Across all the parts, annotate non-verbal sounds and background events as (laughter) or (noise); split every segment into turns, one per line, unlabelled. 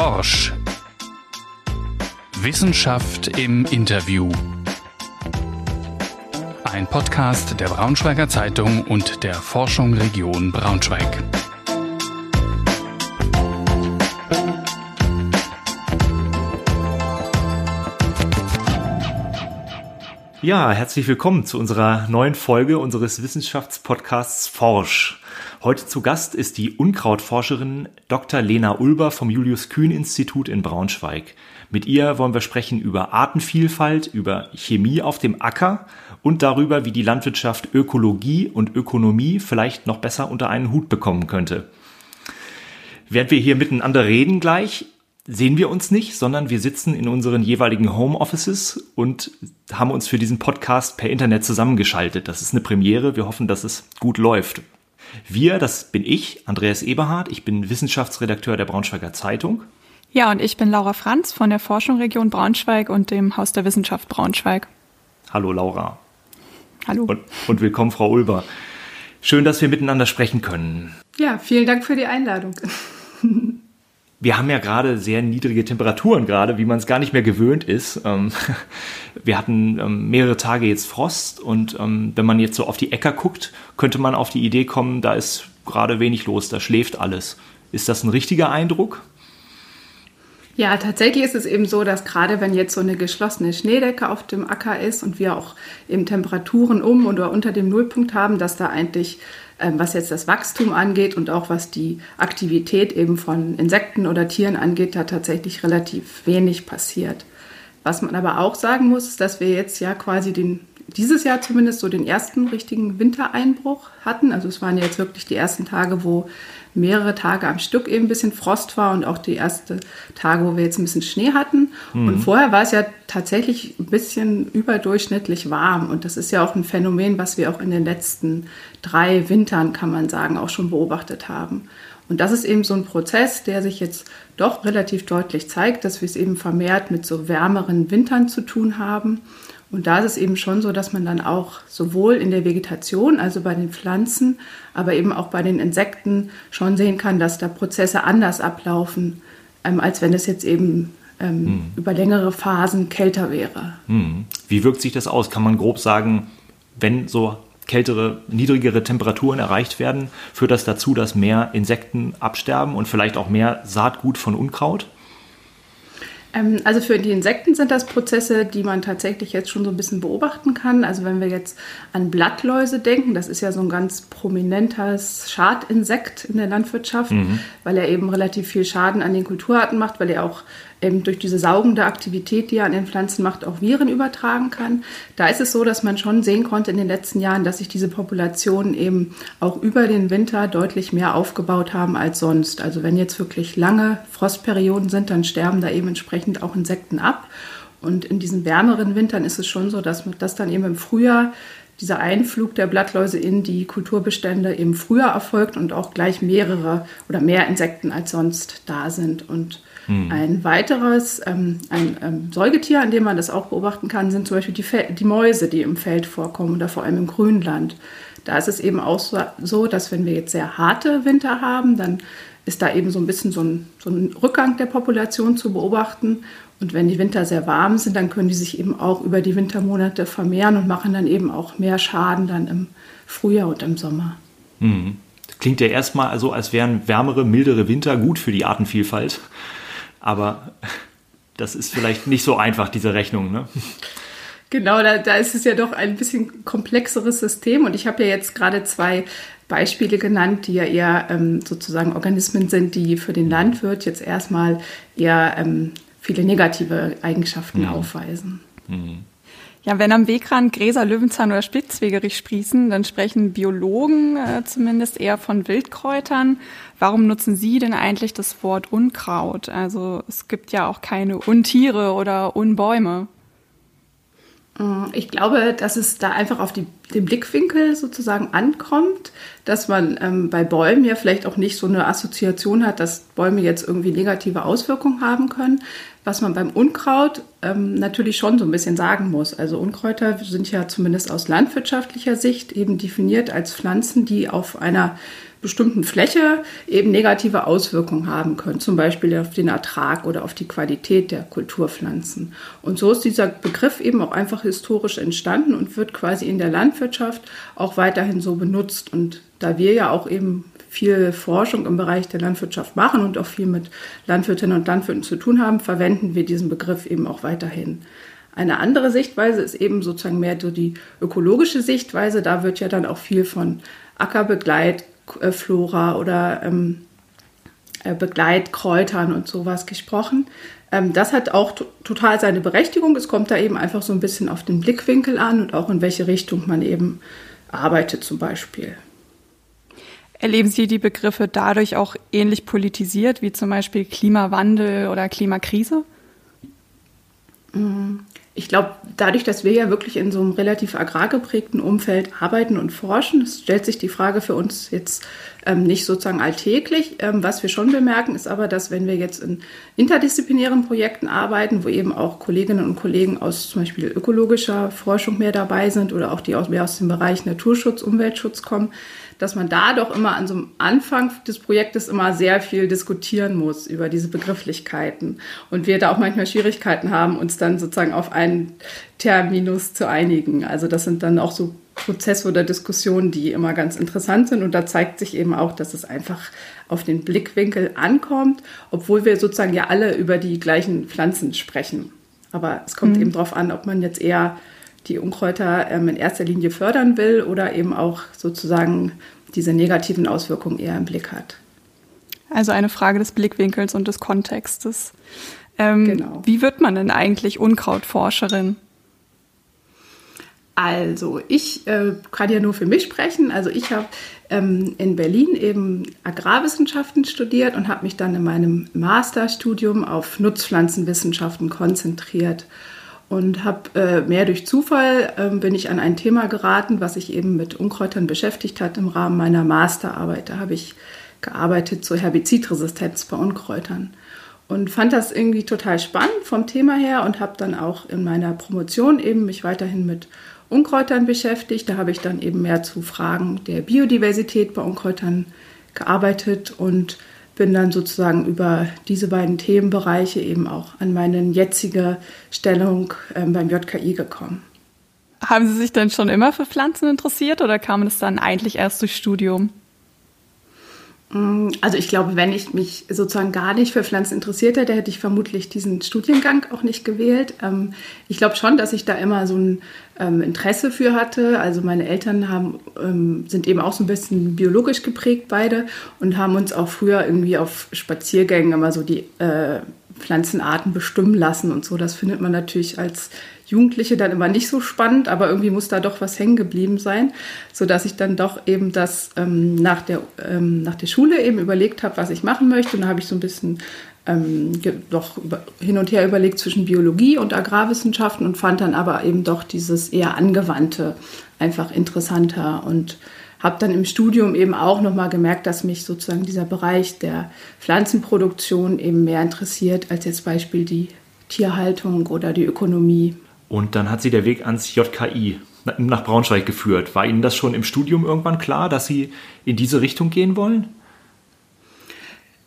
Forsch. Wissenschaft im Interview. Ein Podcast der Braunschweiger Zeitung und der Forschung Region Braunschweig.
Ja, herzlich willkommen zu unserer neuen Folge unseres Wissenschaftspodcasts Forsch. Heute zu Gast ist die Unkrautforscherin Dr. Lena Ulber vom Julius-Kühn-Institut in Braunschweig. Mit ihr wollen wir sprechen über Artenvielfalt, über Chemie auf dem Acker und darüber, wie die Landwirtschaft Ökologie und Ökonomie vielleicht noch besser unter einen Hut bekommen könnte. Während wir hier miteinander reden gleich, sehen wir uns nicht, sondern wir sitzen in unseren jeweiligen Homeoffices und haben uns für diesen Podcast per Internet zusammengeschaltet. Das ist eine Premiere. Wir hoffen, dass es gut läuft. Wir, das bin ich, Andreas Eberhardt. Ich bin Wissenschaftsredakteur der Braunschweiger Zeitung.
Ja, und ich bin Laura Franz von der Forschung Region Braunschweig und dem Haus der Wissenschaft Braunschweig.
Hallo Laura.
Hallo.
Und, und willkommen, Frau Ulber. Schön, dass wir miteinander sprechen können.
Ja, vielen Dank für die Einladung. (laughs)
wir haben ja gerade sehr niedrige Temperaturen gerade, wie man es gar nicht mehr gewöhnt ist. Ähm, (laughs) wir hatten ähm, mehrere Tage jetzt Frost und ähm, wenn man jetzt so auf die Äcker guckt, könnte man auf die Idee kommen, da ist gerade wenig los, da schläft alles. Ist das ein richtiger Eindruck?
Ja, tatsächlich ist es eben so, dass gerade wenn jetzt so eine geschlossene Schneedecke auf dem Acker ist und wir auch eben Temperaturen um oder unter dem Nullpunkt haben, dass da eigentlich was jetzt das Wachstum angeht und auch was die Aktivität eben von Insekten oder Tieren angeht, da tatsächlich relativ wenig passiert. Was man aber auch sagen muss, ist, dass wir jetzt ja quasi den, dieses Jahr zumindest so den ersten richtigen Wintereinbruch hatten. Also es waren jetzt wirklich die ersten Tage, wo mehrere Tage am Stück eben ein bisschen Frost war und auch die ersten Tage, wo wir jetzt ein bisschen Schnee hatten. Mhm. Und vorher war es ja tatsächlich ein bisschen überdurchschnittlich warm. Und das ist ja auch ein Phänomen, was wir auch in den letzten drei Wintern, kann man sagen, auch schon beobachtet haben. Und das ist eben so ein Prozess, der sich jetzt doch relativ deutlich zeigt, dass wir es eben vermehrt mit so wärmeren Wintern zu tun haben. Und da ist es eben schon so, dass man dann auch sowohl in der Vegetation, also bei den Pflanzen, aber eben auch bei den Insekten schon sehen kann, dass da Prozesse anders ablaufen, ähm, als wenn es jetzt eben ähm, hm. über längere Phasen kälter wäre.
Hm. Wie wirkt sich das aus? Kann man grob sagen, wenn so kältere, niedrigere Temperaturen erreicht werden, führt das dazu, dass mehr Insekten absterben und vielleicht auch mehr Saatgut von Unkraut?
Ähm, also für die Insekten sind das Prozesse, die man tatsächlich jetzt schon so ein bisschen beobachten kann. Also wenn wir jetzt an Blattläuse denken, das ist ja so ein ganz prominentes Schadinsekt in der Landwirtschaft, mhm. weil er eben relativ viel Schaden an den Kulturarten macht, weil er auch eben durch diese saugende Aktivität, die er an den Pflanzen macht, auch Viren übertragen kann. Da ist es so, dass man schon sehen konnte in den letzten Jahren, dass sich diese Populationen eben auch über den Winter deutlich mehr aufgebaut haben als sonst. Also wenn jetzt wirklich lange Frostperioden sind, dann sterben da eben entsprechend auch Insekten ab. Und in diesen wärmeren Wintern ist es schon so, dass das dann eben im Frühjahr dieser Einflug der Blattläuse in die Kulturbestände eben früher erfolgt und auch gleich mehrere oder mehr Insekten als sonst da sind. Und hm. Ein weiteres, ähm, ein ähm, Säugetier, an dem man das auch beobachten kann, sind zum Beispiel die, Fel die Mäuse, die im Feld vorkommen oder vor allem im Grünland. Da ist es eben auch so, dass wenn wir jetzt sehr harte Winter haben, dann ist da eben so ein bisschen so ein, so ein Rückgang der Population zu beobachten. Und wenn die Winter sehr warm sind, dann können die sich eben auch über die Wintermonate vermehren und machen dann eben auch mehr Schaden dann im Frühjahr und im Sommer.
Mhm. Klingt ja erstmal so, als wären wärmere, mildere Winter gut für die Artenvielfalt. Aber das ist vielleicht nicht so einfach, diese Rechnung. Ne?
Genau, da, da ist es ja doch ein bisschen komplexeres System. Und ich habe ja jetzt gerade zwei Beispiele genannt, die ja eher ähm, sozusagen Organismen sind, die für den Landwirt jetzt erstmal eher ähm, viele negative Eigenschaften mhm. aufweisen. Mhm.
Ja, wenn am Wegrand Gräser, Löwenzahn oder Spitzwegerich sprießen, dann sprechen Biologen äh, zumindest eher von Wildkräutern. Warum nutzen Sie denn eigentlich das Wort Unkraut? Also es gibt ja auch keine Untiere oder Unbäume.
Ich glaube, dass es da einfach auf die, den Blickwinkel sozusagen ankommt, dass man ähm, bei Bäumen ja vielleicht auch nicht so eine Assoziation hat, dass Bäume jetzt irgendwie negative Auswirkungen haben können. Was man beim Unkraut ähm, natürlich schon so ein bisschen sagen muss. Also Unkräuter sind ja zumindest aus landwirtschaftlicher Sicht eben definiert als Pflanzen, die auf einer bestimmten Fläche eben negative Auswirkungen haben können, zum Beispiel auf den Ertrag oder auf die Qualität der Kulturpflanzen. Und so ist dieser Begriff eben auch einfach historisch entstanden und wird quasi in der Landwirtschaft auch weiterhin so benutzt. Und da wir ja auch eben viel Forschung im Bereich der Landwirtschaft machen und auch viel mit Landwirtinnen und Landwirten zu tun haben, verwenden wir diesen Begriff eben auch weiterhin. Eine andere Sichtweise ist eben sozusagen mehr so die ökologische Sichtweise. Da wird ja dann auch viel von Ackerbegleitflora oder ähm, äh, Begleitkräutern und sowas gesprochen. Ähm, das hat auch total seine Berechtigung. Es kommt da eben einfach so ein bisschen auf den Blickwinkel an und auch in welche Richtung man eben arbeitet zum Beispiel.
Erleben Sie die Begriffe dadurch auch ähnlich politisiert wie zum Beispiel Klimawandel oder Klimakrise?
Ich glaube, dadurch, dass wir ja wirklich in so einem relativ agrargeprägten Umfeld arbeiten und forschen, stellt sich die Frage für uns jetzt ähm, nicht sozusagen alltäglich. Ähm, was wir schon bemerken, ist aber, dass wenn wir jetzt in interdisziplinären Projekten arbeiten, wo eben auch Kolleginnen und Kollegen aus zum Beispiel ökologischer Forschung mehr dabei sind oder auch die aus, mehr aus dem Bereich Naturschutz, Umweltschutz kommen, dass man da doch immer an so einem Anfang des Projektes immer sehr viel diskutieren muss über diese Begrifflichkeiten und wir da auch manchmal Schwierigkeiten haben, uns dann sozusagen auf einen Terminus zu einigen. Also das sind dann auch so Prozesse oder Diskussionen, die immer ganz interessant sind und da zeigt sich eben auch, dass es einfach auf den Blickwinkel ankommt, obwohl wir sozusagen ja alle über die gleichen Pflanzen sprechen. Aber es kommt mhm. eben darauf an, ob man jetzt eher die Unkräuter ähm, in erster Linie fördern will oder eben auch sozusagen diese negativen Auswirkungen eher im Blick hat.
Also eine Frage des Blickwinkels und des Kontextes. Ähm, genau. Wie wird man denn eigentlich Unkrautforscherin?
Also ich äh, kann ja nur für mich sprechen. Also ich habe ähm, in Berlin eben Agrarwissenschaften studiert und habe mich dann in meinem Masterstudium auf Nutzpflanzenwissenschaften konzentriert und habe äh, mehr durch Zufall äh, bin ich an ein Thema geraten, was sich eben mit Unkräutern beschäftigt hat im Rahmen meiner Masterarbeit. Da habe ich gearbeitet zur Herbizidresistenz bei Unkräutern und fand das irgendwie total spannend vom Thema her und habe dann auch in meiner Promotion eben mich weiterhin mit Unkräutern beschäftigt. Da habe ich dann eben mehr zu Fragen der Biodiversität bei Unkräutern gearbeitet und bin dann sozusagen über diese beiden Themenbereiche eben auch an meine jetzige Stellung ähm, beim JKI gekommen.
Haben Sie sich denn schon immer für Pflanzen interessiert oder kam es dann eigentlich erst durch Studium?
Mm, also ich glaube, wenn ich mich sozusagen gar nicht für Pflanzen interessiert hätte, hätte ich vermutlich diesen Studiengang auch nicht gewählt. Ähm, ich glaube schon, dass ich da immer so ein ähm, Interesse für hatte. Also meine Eltern haben, ähm, sind eben auch so ein bisschen biologisch geprägt beide und haben uns auch früher irgendwie auf Spaziergängen immer so die äh, Pflanzenarten bestimmen lassen und so. Das findet man natürlich als Jugendliche dann immer nicht so spannend, aber irgendwie muss da doch was hängen geblieben sein, sodass ich dann doch eben das ähm, nach, der, ähm, nach der Schule eben überlegt habe, was ich machen möchte. Und da habe ich so ein bisschen ähm, doch hin und her überlegt zwischen Biologie und Agrarwissenschaften und fand dann aber eben doch dieses eher angewandte einfach interessanter und habe dann im Studium eben auch nochmal gemerkt, dass mich sozusagen dieser Bereich der Pflanzenproduktion eben mehr interessiert als jetzt Beispiel die Tierhaltung oder die Ökonomie.
Und dann hat sie der Weg ans JKI nach Braunschweig geführt. War Ihnen das schon im Studium irgendwann klar, dass Sie in diese Richtung gehen wollen?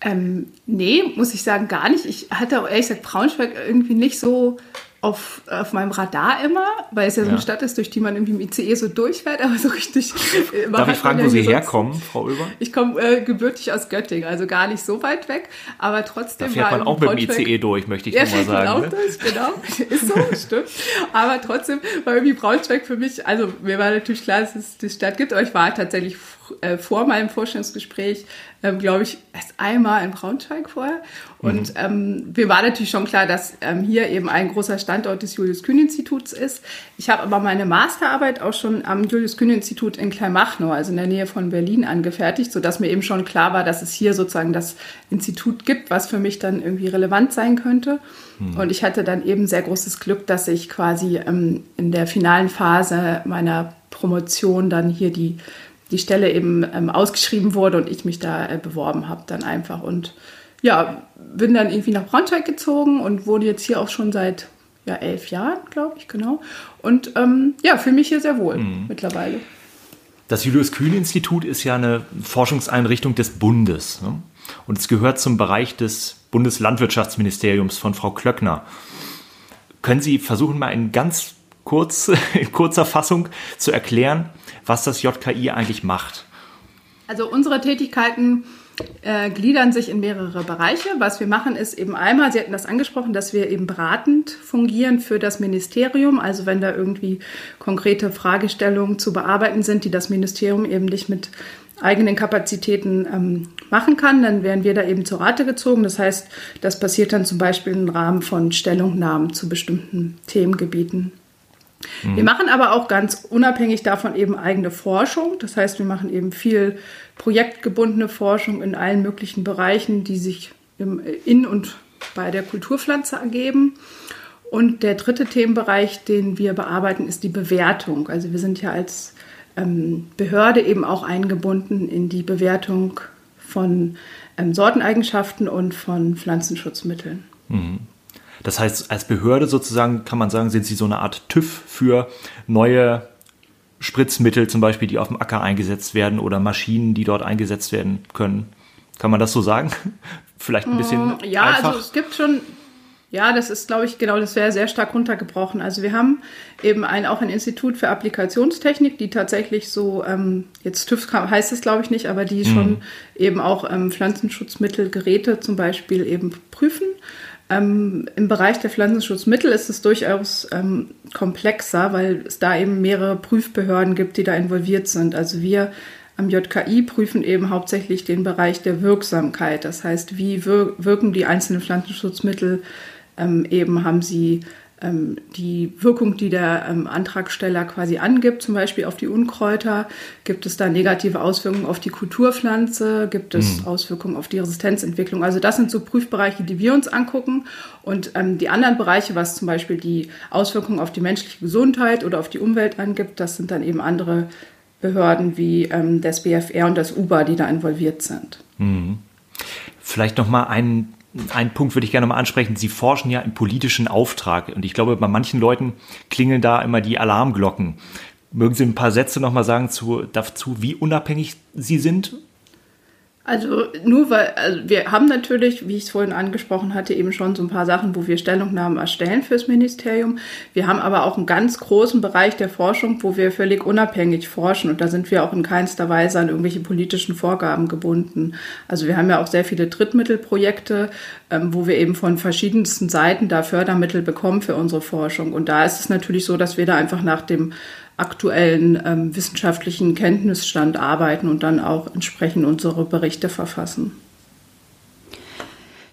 Ähm, nee, muss ich sagen, gar nicht. Ich hatte auch ehrlich gesagt Braunschweig irgendwie nicht so auf, auf meinem Radar immer, weil es ja, ja so eine Stadt ist, durch die man irgendwie im ICE so durchfährt, aber so richtig.
Äh, Darf ich fragen, wo Sie herkommen, Frau Oeber?
Ich komme äh, gebürtig aus Göttingen, also gar nicht so weit weg, aber trotzdem.
Da fährt man auch mit dem ICE durch, möchte ich ja, nur mal (laughs) sagen.
Auch ne? durch, genau, ist so, (laughs) stimmt. Aber trotzdem war irgendwie Braunschweig für mich, also mir war natürlich klar, dass es die Stadt gibt, aber ich war tatsächlich äh, vor meinem Vorstellungsgespräch, ähm, glaube ich, erst einmal in Braunschweig vorher. Und mhm. ähm, mir war natürlich schon klar, dass ähm, hier eben ein großer Standort des Julius-Kühn-Instituts ist. Ich habe aber meine Masterarbeit auch schon am Julius-Kühn-Institut in Kleinmachnow, also in der Nähe von Berlin, angefertigt, sodass mir eben schon klar war, dass es hier sozusagen das Institut gibt, was für mich dann irgendwie relevant sein könnte. Mhm. Und ich hatte dann eben sehr großes Glück, dass ich quasi ähm, in der finalen Phase meiner Promotion dann hier die die Stelle eben ähm, ausgeschrieben wurde und ich mich da äh, beworben habe dann einfach. Und ja, bin dann irgendwie nach Braunschweig gezogen und wurde jetzt hier auch schon seit ja, elf Jahren, glaube ich, genau. Und ähm, ja, fühle mich hier sehr wohl mhm. mittlerweile.
Das Julius Kühn Institut ist ja eine Forschungseinrichtung des Bundes ne? und es gehört zum Bereich des Bundeslandwirtschaftsministeriums von Frau Klöckner. Können Sie versuchen, mal in ganz kurz, (laughs) in kurzer Fassung zu erklären, was das JKI eigentlich macht?
Also unsere Tätigkeiten äh, gliedern sich in mehrere Bereiche. Was wir machen, ist eben einmal, Sie hatten das angesprochen, dass wir eben beratend fungieren für das Ministerium. Also wenn da irgendwie konkrete Fragestellungen zu bearbeiten sind, die das Ministerium eben nicht mit eigenen Kapazitäten ähm, machen kann, dann werden wir da eben zur Rate gezogen. Das heißt, das passiert dann zum Beispiel im Rahmen von Stellungnahmen zu bestimmten Themengebieten. Mhm. Wir machen aber auch ganz unabhängig davon eben eigene Forschung. Das heißt, wir machen eben viel projektgebundene Forschung in allen möglichen Bereichen, die sich in und bei der Kulturpflanze ergeben. Und der dritte Themenbereich, den wir bearbeiten, ist die Bewertung. Also wir sind ja als ähm, Behörde eben auch eingebunden in die Bewertung von ähm, Sorteneigenschaften und von Pflanzenschutzmitteln.
Mhm. Das heißt, als Behörde sozusagen kann man sagen, sind Sie so eine Art TÜV für neue Spritzmittel zum Beispiel, die auf dem Acker eingesetzt werden oder Maschinen, die dort eingesetzt werden können. Kann man das so sagen? (laughs) Vielleicht ein bisschen. Mm,
ja,
einfach.
also es gibt schon, ja, das ist, glaube ich, genau, das wäre sehr stark runtergebrochen. Also wir haben eben ein, auch ein Institut für Applikationstechnik, die tatsächlich so, ähm, jetzt TÜV heißt es, glaube ich, nicht, aber die mhm. schon eben auch ähm, Pflanzenschutzmittelgeräte zum Beispiel eben prüfen. Ähm, Im Bereich der Pflanzenschutzmittel ist es durchaus ähm, komplexer, weil es da eben mehrere Prüfbehörden gibt, die da involviert sind. Also wir am JKI prüfen eben hauptsächlich den Bereich der Wirksamkeit. Das heißt, wie wir wirken die einzelnen Pflanzenschutzmittel ähm, eben, haben sie die Wirkung, die der ähm, Antragsteller quasi angibt, zum Beispiel auf die Unkräuter, gibt es da negative Auswirkungen auf die Kulturpflanze, gibt es mhm. Auswirkungen auf die Resistenzentwicklung. Also das sind so Prüfbereiche, die wir uns angucken. Und ähm, die anderen Bereiche, was zum Beispiel die Auswirkungen auf die menschliche Gesundheit oder auf die Umwelt angibt, das sind dann eben andere Behörden wie ähm, das BFR und das UBA, die da involviert sind.
Mhm. Vielleicht noch mal einen einen Punkt würde ich gerne mal ansprechen. Sie forschen ja im politischen Auftrag. Und ich glaube, bei manchen Leuten klingeln da immer die Alarmglocken. Mögen Sie ein paar Sätze noch mal sagen zu, dazu, wie unabhängig Sie sind
also nur weil, also wir haben natürlich, wie ich es vorhin angesprochen hatte, eben schon so ein paar Sachen, wo wir Stellungnahmen erstellen fürs Ministerium. Wir haben aber auch einen ganz großen Bereich der Forschung, wo wir völlig unabhängig forschen und da sind wir auch in keinster Weise an irgendwelche politischen Vorgaben gebunden. Also wir haben ja auch sehr viele Drittmittelprojekte, ähm, wo wir eben von verschiedensten Seiten da Fördermittel bekommen für unsere Forschung. Und da ist es natürlich so, dass wir da einfach nach dem aktuellen ähm, wissenschaftlichen Kenntnisstand arbeiten und dann auch entsprechend unsere Berichte verfassen.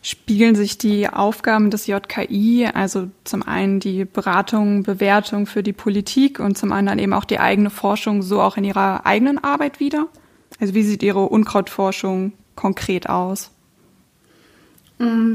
Spiegeln sich die Aufgaben des JKI, also zum einen die Beratung, Bewertung für die Politik und zum anderen eben auch die eigene Forschung, so auch in Ihrer eigenen Arbeit wieder? Also wie sieht Ihre Unkrautforschung konkret aus?
Mm.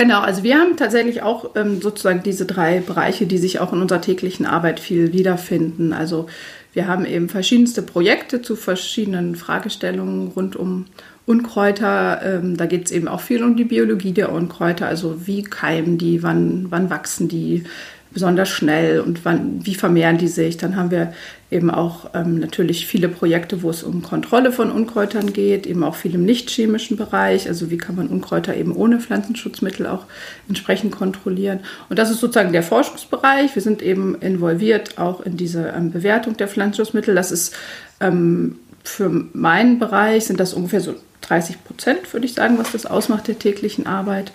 Genau, also wir haben tatsächlich auch ähm, sozusagen diese drei Bereiche, die sich auch in unserer täglichen Arbeit viel wiederfinden. Also wir haben eben verschiedenste Projekte zu verschiedenen Fragestellungen rund um Unkräuter. Ähm, da geht es eben auch viel um die Biologie der Unkräuter, also wie keimen die, wann, wann wachsen die, besonders schnell und wann, wie vermehren die sich. Dann haben wir eben auch ähm, natürlich viele Projekte, wo es um Kontrolle von Unkräutern geht, eben auch viel im nicht-chemischen Bereich. Also wie kann man Unkräuter eben ohne Pflanzenschutzmittel auch entsprechend kontrollieren. Und das ist sozusagen der Forschungsbereich. Wir sind eben involviert auch in diese ähm, Bewertung der Pflanzenschutzmittel. Das ist ähm, für meinen Bereich sind das ungefähr so 30 Prozent, würde ich sagen, was das ausmacht der täglichen Arbeit.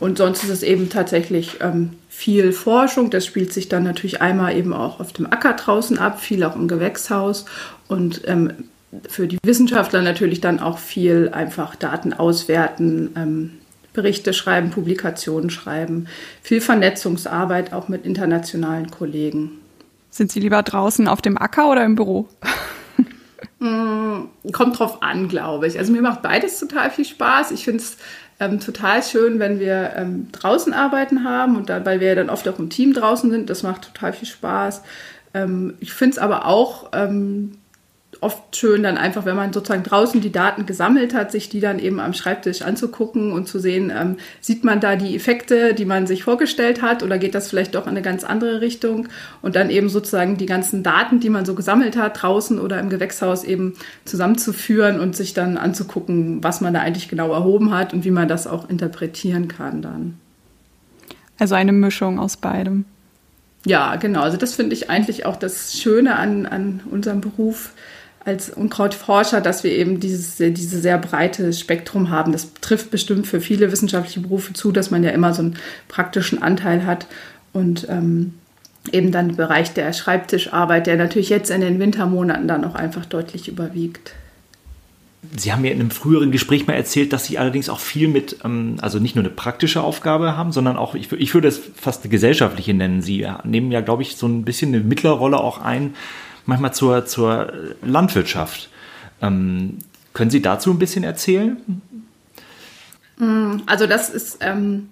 Und sonst ist es eben tatsächlich ähm, viel Forschung. Das spielt sich dann natürlich einmal eben auch auf dem Acker draußen ab, viel auch im Gewächshaus und ähm, für die Wissenschaftler natürlich dann auch viel einfach Daten auswerten, ähm, Berichte schreiben, Publikationen schreiben, viel Vernetzungsarbeit auch mit internationalen Kollegen.
Sind Sie lieber draußen auf dem Acker oder im Büro?
Mm, kommt drauf an, glaube ich. Also mir macht beides total viel Spaß. Ich finde es ähm, total schön, wenn wir ähm, draußen arbeiten haben und dabei wir dann oft auch im Team draußen sind. Das macht total viel Spaß. Ähm, ich finde es aber auch ähm, oft schön, dann einfach, wenn man sozusagen draußen die Daten gesammelt hat, sich die dann eben am Schreibtisch anzugucken und zu sehen, ähm, sieht man da die Effekte, die man sich vorgestellt hat oder geht das vielleicht doch in eine ganz andere Richtung und dann eben sozusagen die ganzen Daten, die man so gesammelt hat, draußen oder im Gewächshaus eben zusammenzuführen und sich dann anzugucken, was man da eigentlich genau erhoben hat und wie man das auch interpretieren kann dann.
Also eine Mischung aus beidem.
Ja, genau. Also das finde ich eigentlich auch das Schöne an, an unserem Beruf als Unkrautforscher, dass wir eben dieses, diese sehr breite Spektrum haben. Das trifft bestimmt für viele wissenschaftliche Berufe zu, dass man ja immer so einen praktischen Anteil hat und ähm, eben dann der Bereich der Schreibtischarbeit, der natürlich jetzt in den Wintermonaten dann auch einfach deutlich überwiegt.
Sie haben mir in einem früheren Gespräch mal erzählt, dass Sie allerdings auch viel mit, ähm, also nicht nur eine praktische Aufgabe haben, sondern auch, ich, ich würde es fast eine gesellschaftliche nennen. Sie nehmen ja, glaube ich, so ein bisschen eine Mittlerrolle auch ein, manchmal zur, zur Landwirtschaft. Ähm, können Sie dazu ein bisschen erzählen?
Also das ist ähm,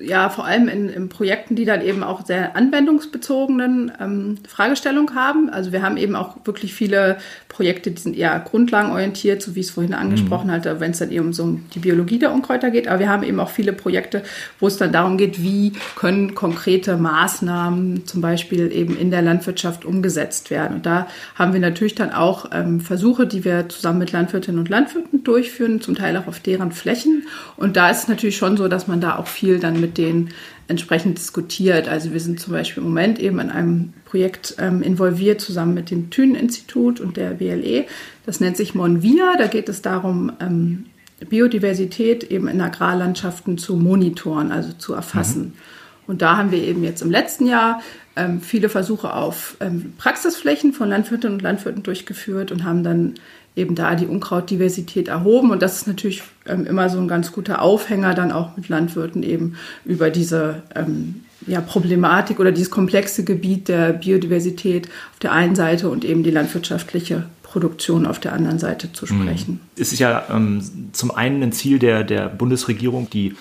ja vor allem in, in, Projekten, die dann eben auch sehr anwendungsbezogenen ähm, Fragestellungen haben. Also wir haben eben auch wirklich viele Projekte, die sind eher grundlagenorientiert, so wie ich es vorhin angesprochen mhm. hatte, wenn es dann eben so um die Biologie der Unkräuter geht. Aber wir haben eben auch viele Projekte, wo es dann darum geht, wie können konkrete Maßnahmen zum Beispiel eben in der Landwirtschaft umgesetzt werden. Und da haben wir natürlich dann auch ähm, Versuche, die wir zusammen mit Landwirtinnen und Landwirten durchführen, zum Teil auch auf deren Flächen. Und da ist es natürlich schon so, dass man da auch viel dann mit mit denen entsprechend diskutiert. Also wir sind zum Beispiel im Moment eben in einem Projekt ähm, involviert, zusammen mit dem Thünen-Institut und der BLE. Das nennt sich Monvia. Da geht es darum, ähm, Biodiversität eben in Agrarlandschaften zu monitoren, also zu erfassen. Mhm. Und da haben wir eben jetzt im letzten Jahr ähm, viele Versuche auf ähm, Praxisflächen von Landwirtinnen und Landwirten durchgeführt und haben dann eben da die Unkrautdiversität erhoben. Und das ist natürlich ähm, immer so ein ganz guter Aufhänger dann auch mit Landwirten eben über diese ähm, ja, Problematik oder dieses komplexe Gebiet der Biodiversität auf der einen Seite und eben die landwirtschaftliche Produktion auf der anderen Seite zu mhm. sprechen.
Es ist ja ähm, zum einen ein Ziel der, der Bundesregierung, die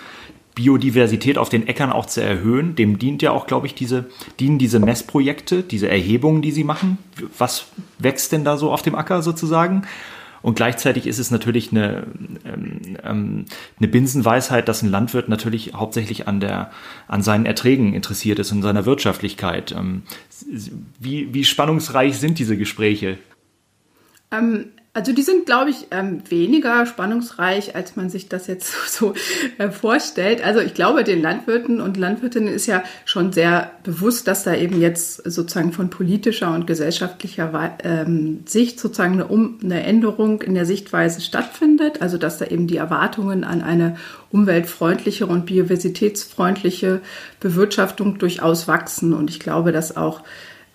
Biodiversität auf den Äckern auch zu erhöhen. Dem dient ja auch, glaube ich, diese, dienen diese Messprojekte, diese Erhebungen, die sie machen. Was wächst denn da so auf dem Acker sozusagen? Und gleichzeitig ist es natürlich eine, ähm, ähm, eine Binsenweisheit, dass ein Landwirt natürlich hauptsächlich an, der, an seinen Erträgen interessiert ist und seiner Wirtschaftlichkeit. Ähm, wie, wie spannungsreich sind diese Gespräche?
Ähm, also die sind, glaube ich, ähm, weniger spannungsreich, als man sich das jetzt (laughs) so äh, vorstellt. Also ich glaube, den Landwirten und Landwirtinnen ist ja schon sehr bewusst, dass da eben jetzt sozusagen von politischer und gesellschaftlicher ähm, Sicht sozusagen eine, um eine Änderung in der Sichtweise stattfindet. Also dass da eben die Erwartungen an eine umweltfreundlichere und biodiversitätsfreundliche Bewirtschaftung durchaus wachsen. Und ich glaube, dass auch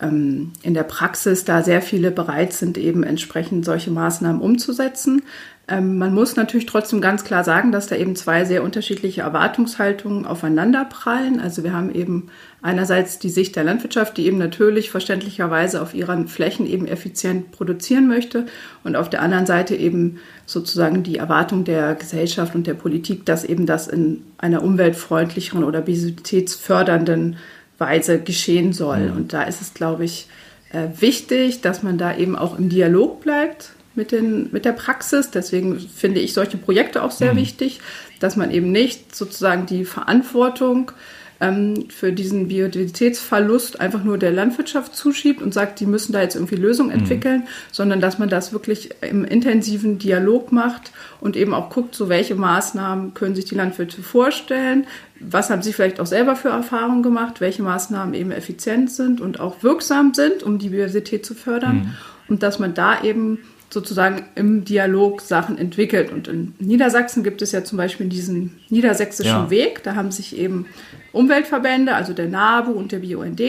ähm, in der Praxis da sehr viele bereit sind, eben entsprechend solche Maßnahmen umzusetzen. Ähm, man muss natürlich trotzdem ganz klar sagen, dass da eben zwei sehr unterschiedliche Erwartungshaltungen aufeinanderprallen. Also wir haben eben einerseits die Sicht der Landwirtschaft, die eben natürlich verständlicherweise auf ihren Flächen eben effizient produzieren möchte und auf der anderen Seite eben sozusagen die Erwartung der Gesellschaft und der Politik, dass eben das in einer umweltfreundlicheren oder biodiversitätsfördernden Weise geschehen soll. Mhm. Und da ist es, glaube ich, äh, wichtig, dass man da eben auch im Dialog bleibt mit, den, mit der Praxis. Deswegen finde ich solche Projekte auch sehr mhm. wichtig, dass man eben nicht sozusagen die Verantwortung ähm, für diesen Biodiversitätsverlust einfach nur der Landwirtschaft zuschiebt und sagt, die müssen da jetzt irgendwie Lösungen mhm. entwickeln, mhm. sondern dass man das wirklich im intensiven Dialog macht und eben auch guckt, so welche Maßnahmen können sich die Landwirte vorstellen, was haben sie vielleicht auch selber für Erfahrungen gemacht, welche Maßnahmen eben effizient sind und auch wirksam sind, um die Biodiversität zu fördern mhm. und dass man da eben sozusagen im Dialog Sachen entwickelt. Und in Niedersachsen gibt es ja zum Beispiel diesen niedersächsischen ja. Weg. Da haben sich eben Umweltverbände, also der NABU und der BUND,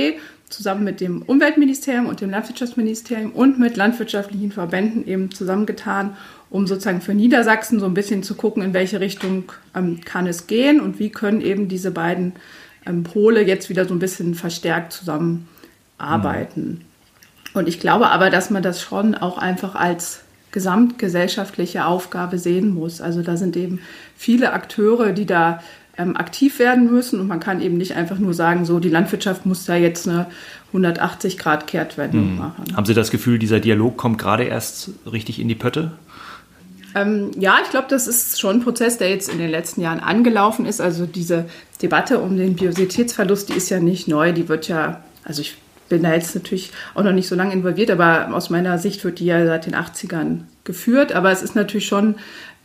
zusammen mit dem Umweltministerium und dem Landwirtschaftsministerium und mit landwirtschaftlichen Verbänden eben zusammengetan, um sozusagen für Niedersachsen so ein bisschen zu gucken, in welche Richtung ähm, kann es gehen und wie können eben diese beiden ähm, Pole jetzt wieder so ein bisschen verstärkt zusammenarbeiten. Mhm. Und ich glaube aber, dass man das schon auch einfach als gesamtgesellschaftliche Aufgabe sehen muss. Also da sind eben viele Akteure, die da ähm, aktiv werden müssen und man kann eben nicht einfach nur sagen, so die Landwirtschaft muss da jetzt eine 180 Grad Kehrtwendung hm. machen.
Haben Sie das Gefühl, dieser Dialog kommt gerade erst richtig in die Pötte?
Ähm, ja, ich glaube, das ist schon ein Prozess, der jetzt in den letzten Jahren angelaufen ist. Also diese Debatte um den Biodiversitätsverlust, die ist ja nicht neu. Die wird ja, also ich bin da jetzt natürlich auch noch nicht so lange involviert, aber aus meiner Sicht wird die ja seit den 80ern geführt. Aber es ist natürlich schon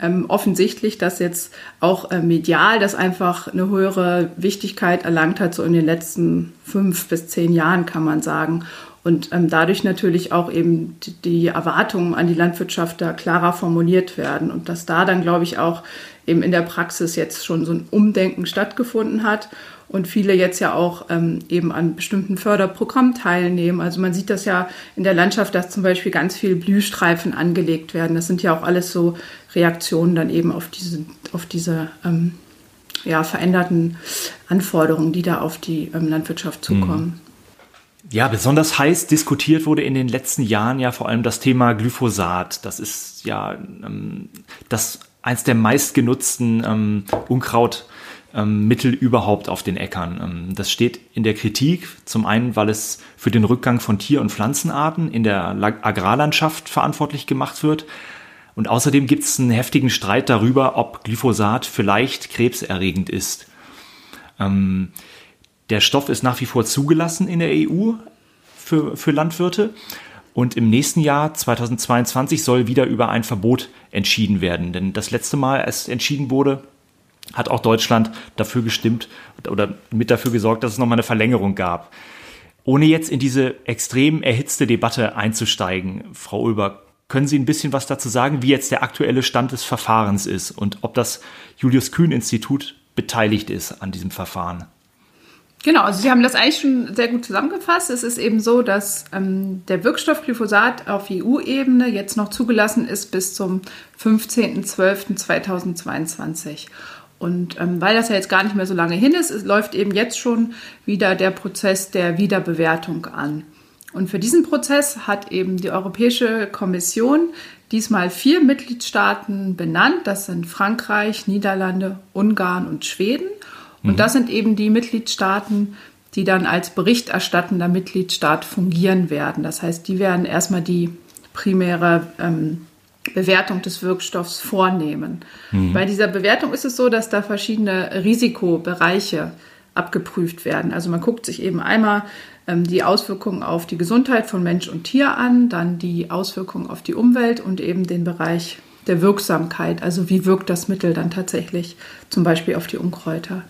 ähm, offensichtlich, dass jetzt auch äh, medial das einfach eine höhere Wichtigkeit erlangt hat, so in den letzten fünf bis zehn Jahren, kann man sagen. Und ähm, dadurch natürlich auch eben die, die Erwartungen an die Landwirtschaft da klarer formuliert werden. Und dass da dann, glaube ich, auch eben in der Praxis jetzt schon so ein Umdenken stattgefunden hat und viele jetzt ja auch ähm, eben an bestimmten Förderprogrammen teilnehmen. Also man sieht das ja in der Landschaft, dass zum Beispiel ganz viel Blühstreifen angelegt werden. Das sind ja auch alles so Reaktionen dann eben auf diese, auf diese ähm, ja, veränderten Anforderungen, die da auf die ähm, Landwirtschaft zukommen.
Ja, besonders heiß diskutiert wurde in den letzten Jahren ja vor allem das Thema Glyphosat. Das ist ja ähm, das eins der meistgenutzten ähm, Unkrautmittel ähm, überhaupt auf den Äckern. Ähm, das steht in der Kritik, zum einen, weil es für den Rückgang von Tier- und Pflanzenarten in der Agrarlandschaft verantwortlich gemacht wird. Und außerdem gibt es einen heftigen Streit darüber, ob Glyphosat vielleicht krebserregend ist. Ähm, der Stoff ist nach wie vor zugelassen in der EU für, für Landwirte. Und im nächsten Jahr, 2022, soll wieder über ein Verbot entschieden werden. Denn das letzte Mal, als entschieden wurde, hat auch Deutschland dafür gestimmt oder mit dafür gesorgt, dass es nochmal eine Verlängerung gab. Ohne jetzt in diese extrem erhitzte Debatte einzusteigen, Frau Ulber, können Sie ein bisschen was dazu sagen, wie jetzt der aktuelle Stand des Verfahrens ist und ob das Julius Kühn Institut beteiligt ist an diesem Verfahren?
Genau, also Sie haben das eigentlich schon sehr gut zusammengefasst. Es ist eben so, dass ähm, der Wirkstoff Glyphosat auf EU-Ebene jetzt noch zugelassen ist bis zum 15.12.2022. Und ähm, weil das ja jetzt gar nicht mehr so lange hin ist, es läuft eben jetzt schon wieder der Prozess der Wiederbewertung an. Und für diesen Prozess hat eben die Europäische Kommission diesmal vier Mitgliedstaaten benannt. Das sind Frankreich, Niederlande, Ungarn und Schweden. Und mhm. das sind eben die Mitgliedstaaten, die dann als berichterstattender Mitgliedstaat fungieren werden. Das heißt, die werden erstmal die primäre ähm, Bewertung des Wirkstoffs vornehmen. Mhm. Bei dieser Bewertung ist es so, dass da verschiedene Risikobereiche abgeprüft werden. Also man guckt sich eben einmal ähm, die Auswirkungen auf die Gesundheit von Mensch und Tier an, dann die Auswirkungen auf die Umwelt und eben den Bereich der Wirksamkeit. Also wie wirkt das Mittel dann tatsächlich zum Beispiel auf die Unkräuter.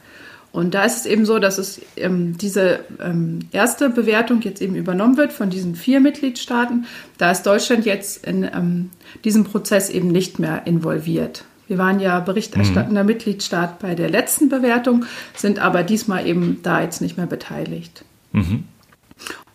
Und da ist es eben so, dass es ähm, diese ähm, erste Bewertung jetzt eben übernommen wird von diesen vier Mitgliedstaaten. Da ist Deutschland jetzt in ähm, diesem Prozess eben nicht mehr involviert. Wir waren ja berichterstattender mhm. Mitgliedstaat bei der letzten Bewertung, sind aber diesmal eben da jetzt nicht mehr beteiligt. Mhm.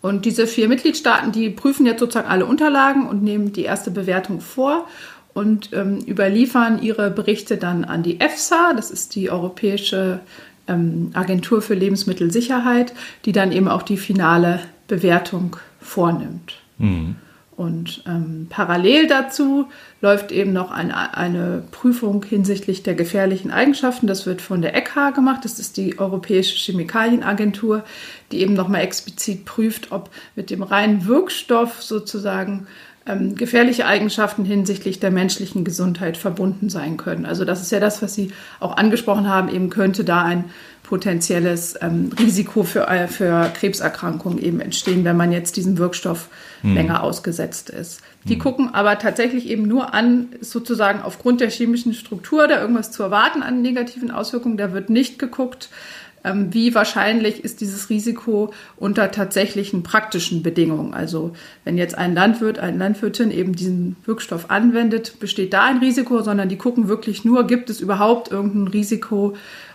Und diese vier Mitgliedstaaten, die prüfen jetzt sozusagen alle Unterlagen und nehmen die erste Bewertung vor und ähm, überliefern ihre Berichte dann an die EFSA, das ist die Europäische Agentur für Lebensmittelsicherheit, die dann eben auch die finale Bewertung vornimmt. Mhm. Und ähm, parallel dazu läuft eben noch eine, eine, Prüfung hinsichtlich der gefährlichen Eigenschaften. Das wird von der ECHA gemacht. Das ist die Europäische Chemikalienagentur, die eben nochmal explizit prüft, ob mit dem reinen Wirkstoff sozusagen ähm, gefährliche Eigenschaften hinsichtlich der menschlichen Gesundheit verbunden sein können. Also das ist ja das, was Sie auch angesprochen haben, eben könnte da ein potenzielles ähm, Risiko für, äh, für Krebserkrankungen eben entstehen, wenn man jetzt diesem Wirkstoff hm. länger ausgesetzt ist. Die hm. gucken aber tatsächlich eben nur an, sozusagen aufgrund der chemischen Struktur da irgendwas zu erwarten an negativen Auswirkungen. Da wird nicht geguckt, wie wahrscheinlich ist dieses Risiko unter tatsächlichen praktischen Bedingungen. Also wenn jetzt ein Landwirt, eine Landwirtin eben diesen Wirkstoff anwendet, besteht da ein Risiko, sondern die gucken wirklich nur, gibt es überhaupt irgendein Risiko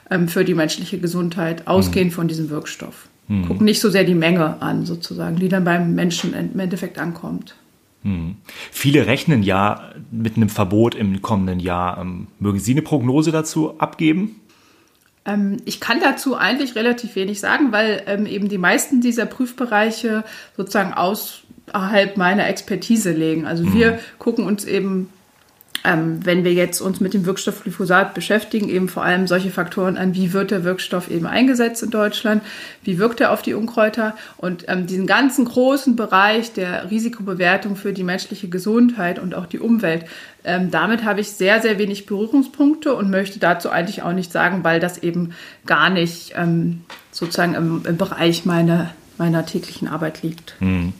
ähm, für die menschliche Gesundheit, ausgehend mhm. von diesem Wirkstoff. Mhm. Gucken nicht so sehr die Menge an, sozusagen, die dann beim Menschen im Endeffekt ankommt.
Hm. Viele rechnen ja mit einem Verbot im kommenden Jahr. Ähm, mögen Sie eine Prognose dazu abgeben?
Ähm, ich kann dazu eigentlich relativ wenig sagen, weil ähm, eben die meisten dieser Prüfbereiche sozusagen außerhalb meiner Expertise liegen. Also mhm. wir gucken uns eben ähm, wenn wir jetzt uns mit dem Wirkstoff Glyphosat beschäftigen, eben vor allem solche Faktoren an, wie wird der Wirkstoff eben eingesetzt in Deutschland, wie wirkt er auf die Unkräuter und ähm, diesen ganzen großen Bereich der Risikobewertung für die menschliche Gesundheit und auch die Umwelt, ähm, damit habe ich sehr, sehr wenig Berührungspunkte und möchte dazu eigentlich auch nicht sagen, weil das eben gar nicht ähm, sozusagen im, im, Bereich meiner, meiner täglichen Arbeit liegt. Mhm.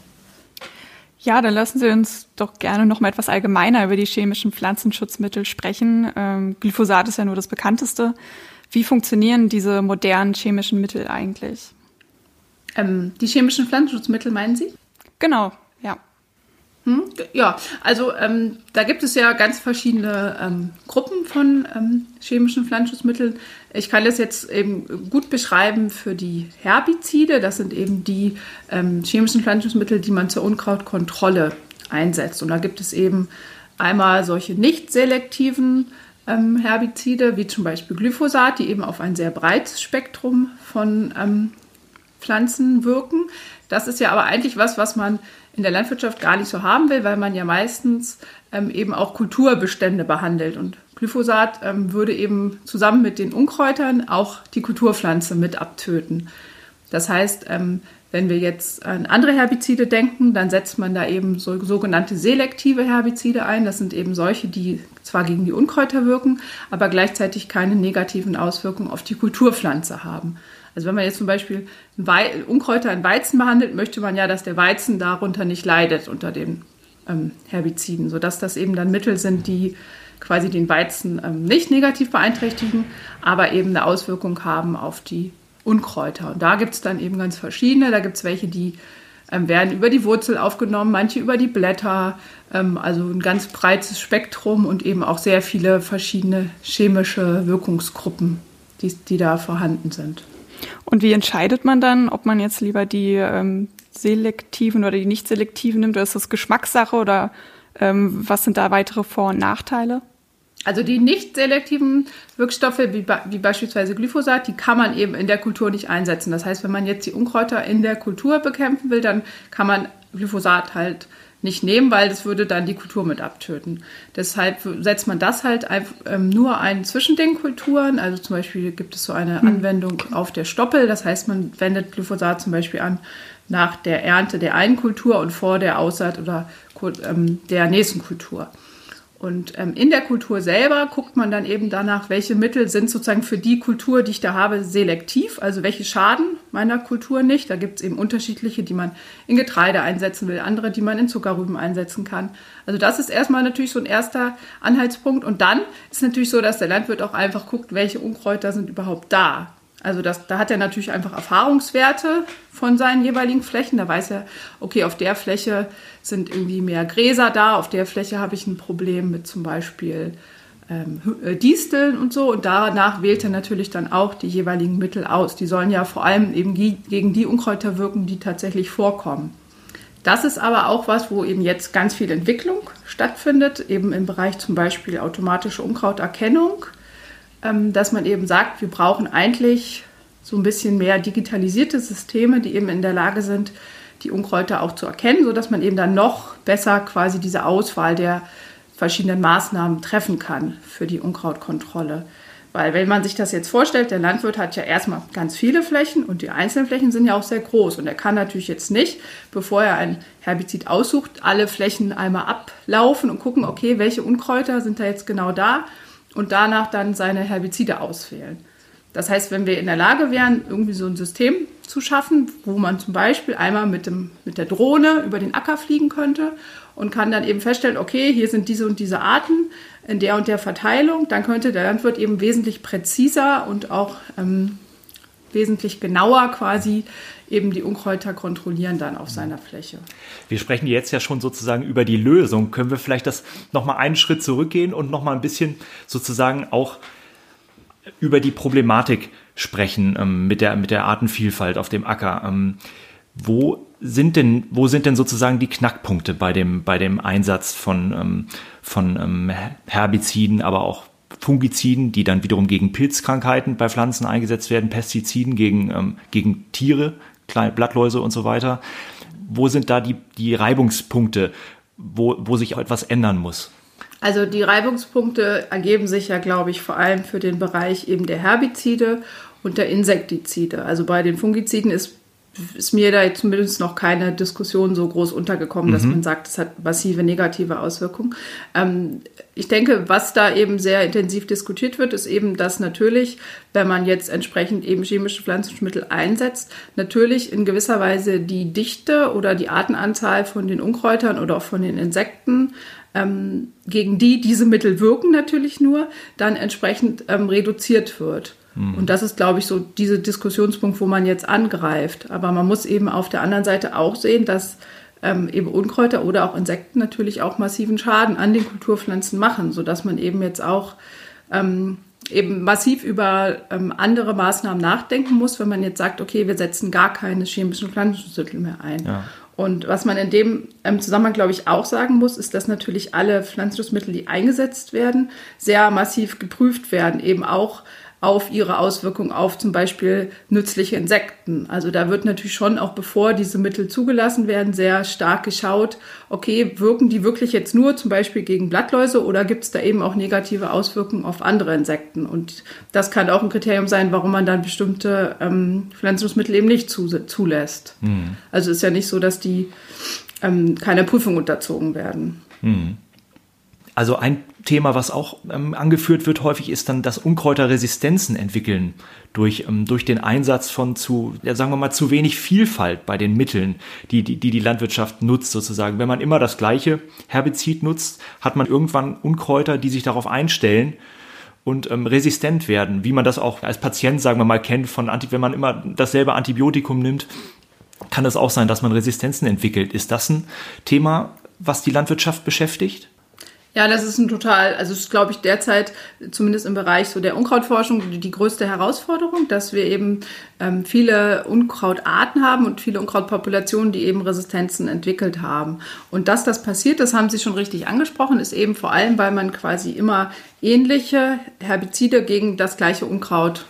Ja, dann lassen Sie uns doch gerne noch mal etwas allgemeiner über die chemischen Pflanzenschutzmittel sprechen. Ähm, Glyphosat ist ja nur das bekannteste. Wie funktionieren diese modernen chemischen Mittel eigentlich?
Ähm, die chemischen Pflanzenschutzmittel meinen Sie?
Genau, ja.
Hm? Ja, also ähm, da gibt es ja ganz verschiedene ähm, Gruppen von ähm, chemischen Pflanzenschutzmitteln. Ich kann das jetzt eben gut beschreiben für die Herbizide. Das sind eben die ähm, chemischen Pflanzenschutzmittel, die man zur Unkrautkontrolle einsetzt. Und da gibt es eben einmal solche nicht selektiven ähm, Herbizide, wie zum Beispiel Glyphosat, die eben auf ein sehr breites Spektrum von ähm, Pflanzen wirken. Das ist ja aber eigentlich was, was man in der Landwirtschaft gar nicht so haben will, weil man ja meistens ähm, eben auch Kulturbestände behandelt. Und Glyphosat ähm, würde eben zusammen mit den Unkräutern auch die Kulturpflanze mit abtöten. Das heißt, ähm, wenn wir jetzt an andere Herbizide denken, dann setzt man da eben so, sogenannte selektive Herbizide ein. Das sind eben solche, die zwar gegen die Unkräuter wirken, aber gleichzeitig keine negativen Auswirkungen auf die Kulturpflanze haben. Also wenn man jetzt zum Beispiel Unkräuter in Weizen behandelt, möchte man ja, dass der Weizen darunter nicht leidet unter den ähm, Herbiziden, sodass das eben dann Mittel sind, die quasi den Weizen ähm, nicht negativ beeinträchtigen, aber eben eine Auswirkung haben auf die Unkräuter. Und da gibt es dann eben ganz verschiedene. Da gibt es welche, die ähm, werden über die Wurzel aufgenommen, manche über die Blätter, ähm, also ein ganz breites Spektrum und eben auch sehr viele verschiedene chemische Wirkungsgruppen, die, die da vorhanden sind.
Und wie entscheidet man dann, ob man jetzt lieber die ähm, selektiven oder die nicht selektiven nimmt? Oder ist das Geschmackssache oder was sind da weitere Vor- und Nachteile?
Also die nicht selektiven Wirkstoffe, wie, wie, beispielsweise Glyphosat, die kann man eben in der Kultur nicht einsetzen. Das heißt, wenn man jetzt die Unkräuter in der Kultur bekämpfen will, dann kann man Glyphosat halt nicht nehmen, weil das würde dann die Kultur mit abtöten. Deshalb setzt man das halt einfach, ähm, nur ein zwischen den Kulturen. Also zum Beispiel gibt es so eine hm. Anwendung auf der Stoppel. Das heißt, man wendet Glyphosat zum Beispiel an nach der Ernte der einen Kultur und vor der Aussaat oder ähm, der nächsten Kultur. Und ähm, in der Kultur selber guckt man dann eben danach, welche Mittel sind sozusagen für die Kultur, die ich da habe, selektiv. Also welche schaden meiner Kultur nicht. Da gibt es eben unterschiedliche, die man in Getreide einsetzen will, andere, die man in Zuckerrüben einsetzen kann. Also das ist erstmal natürlich so ein erster Anhaltspunkt. Und dann ist natürlich so, dass der Landwirt auch einfach guckt, welche Unkräuter sind überhaupt da. Also das, da hat er natürlich einfach Erfahrungswerte von seinen jeweiligen Flächen. Da weiß er, okay, auf der Fläche sind irgendwie mehr Gräser da, auf der Fläche habe ich ein Problem mit zum Beispiel ähm, äh, Disteln und so. Und danach wählt er natürlich dann auch die jeweiligen Mittel aus. Die sollen ja vor allem eben gegen die Unkräuter wirken, die tatsächlich vorkommen. Das ist aber auch was, wo eben jetzt ganz viel Entwicklung stattfindet, eben im Bereich zum Beispiel automatische Unkrauterkennung dass man eben sagt, wir brauchen eigentlich so ein bisschen mehr digitalisierte Systeme, die eben in der Lage sind, die Unkräuter auch zu erkennen, sodass man eben dann noch besser quasi diese Auswahl der verschiedenen Maßnahmen treffen kann für die Unkrautkontrolle. Weil wenn man sich das jetzt vorstellt, der Landwirt hat ja erstmal ganz viele Flächen und die einzelnen Flächen sind ja auch sehr groß. Und er kann natürlich jetzt nicht, bevor er ein Herbizid aussucht, alle Flächen einmal ablaufen und gucken, okay, welche Unkräuter sind da jetzt genau da und danach dann seine Herbizide auswählen. Das heißt, wenn wir in der Lage wären, irgendwie so ein System zu schaffen, wo man zum Beispiel einmal mit, dem, mit der Drohne über den Acker fliegen könnte und kann dann eben feststellen, okay, hier sind diese und diese Arten in der und der Verteilung, dann könnte der Landwirt eben wesentlich präziser und auch ähm, wesentlich genauer quasi eben die Unkräuter kontrollieren dann auf seiner Fläche.
Wir sprechen jetzt ja schon sozusagen über die Lösung. Können wir vielleicht das nochmal einen Schritt zurückgehen und nochmal ein bisschen sozusagen auch über die Problematik sprechen ähm, mit, der, mit der Artenvielfalt auf dem Acker? Ähm, wo sind denn, wo sind denn sozusagen die Knackpunkte bei dem, bei dem Einsatz von, ähm, von ähm, Herbiziden, aber auch Fungiziden, die dann wiederum gegen Pilzkrankheiten bei Pflanzen eingesetzt werden, Pestiziden gegen, ähm, gegen Tiere, kleine Blattläuse und so weiter. Wo sind da die, die Reibungspunkte, wo, wo sich etwas ändern muss?
Also die Reibungspunkte ergeben sich ja, glaube ich, vor allem für den Bereich eben der Herbizide und der Insektizide. Also bei den Fungiziden ist ist mir da zumindest noch keine Diskussion so groß untergekommen, mhm. dass man sagt, es hat massive negative Auswirkungen. Ähm, ich denke, was da eben sehr intensiv diskutiert wird, ist eben, dass natürlich, wenn man jetzt entsprechend eben chemische Pflanzenmittel einsetzt, natürlich in gewisser Weise die Dichte oder die Artenanzahl von den Unkräutern oder auch von den Insekten ähm, gegen die diese Mittel wirken natürlich nur, dann entsprechend ähm, reduziert wird. Mhm. Und das ist, glaube ich, so dieser Diskussionspunkt, wo man jetzt angreift. Aber man muss eben auf der anderen Seite auch sehen, dass ähm, eben Unkräuter oder auch Insekten natürlich auch massiven Schaden an den Kulturpflanzen machen, sodass man eben jetzt auch ähm, eben massiv über ähm, andere Maßnahmen nachdenken muss, wenn man jetzt sagt, okay, wir setzen gar keine chemischen Pflanzenschutzmittel mehr ein. Ja. Und was man in dem ähm, Zusammenhang, glaube ich, auch sagen muss, ist, dass natürlich alle Pflanzenschutzmittel, die eingesetzt werden, sehr massiv geprüft werden, eben auch auf ihre Auswirkungen auf zum Beispiel nützliche Insekten. Also da wird natürlich schon auch bevor diese Mittel zugelassen werden, sehr stark geschaut, okay, wirken die wirklich jetzt nur zum Beispiel gegen Blattläuse oder gibt es da eben auch negative Auswirkungen auf andere Insekten? Und das kann auch ein Kriterium sein, warum man dann bestimmte ähm, Pflanzenschutzmittel eben nicht zu, zulässt. Mhm. Also ist ja nicht so, dass die ähm, keiner Prüfung unterzogen werden. Mhm.
Also ein Thema, was auch ähm, angeführt wird häufig, ist dann, dass Unkräuter Resistenzen entwickeln durch, ähm, durch den Einsatz von zu, ja, sagen wir mal, zu wenig Vielfalt bei den Mitteln, die, die, die die Landwirtschaft nutzt sozusagen. Wenn man immer das gleiche Herbizid nutzt, hat man irgendwann Unkräuter, die sich darauf einstellen und ähm, resistent werden, wie man das auch als Patient, sagen wir mal, kennt, von Anti wenn man immer dasselbe Antibiotikum nimmt, kann es auch sein, dass man Resistenzen entwickelt. Ist das ein Thema, was die Landwirtschaft beschäftigt?
Ja, das ist ein total, also ist, glaube ich, derzeit zumindest im Bereich so der Unkrautforschung die, die größte Herausforderung, dass wir eben ähm, viele Unkrautarten haben und viele Unkrautpopulationen, die eben Resistenzen entwickelt haben. Und dass das passiert, das haben Sie schon richtig angesprochen, ist eben vor allem, weil man quasi immer ähnliche Herbizide gegen das gleiche Unkraut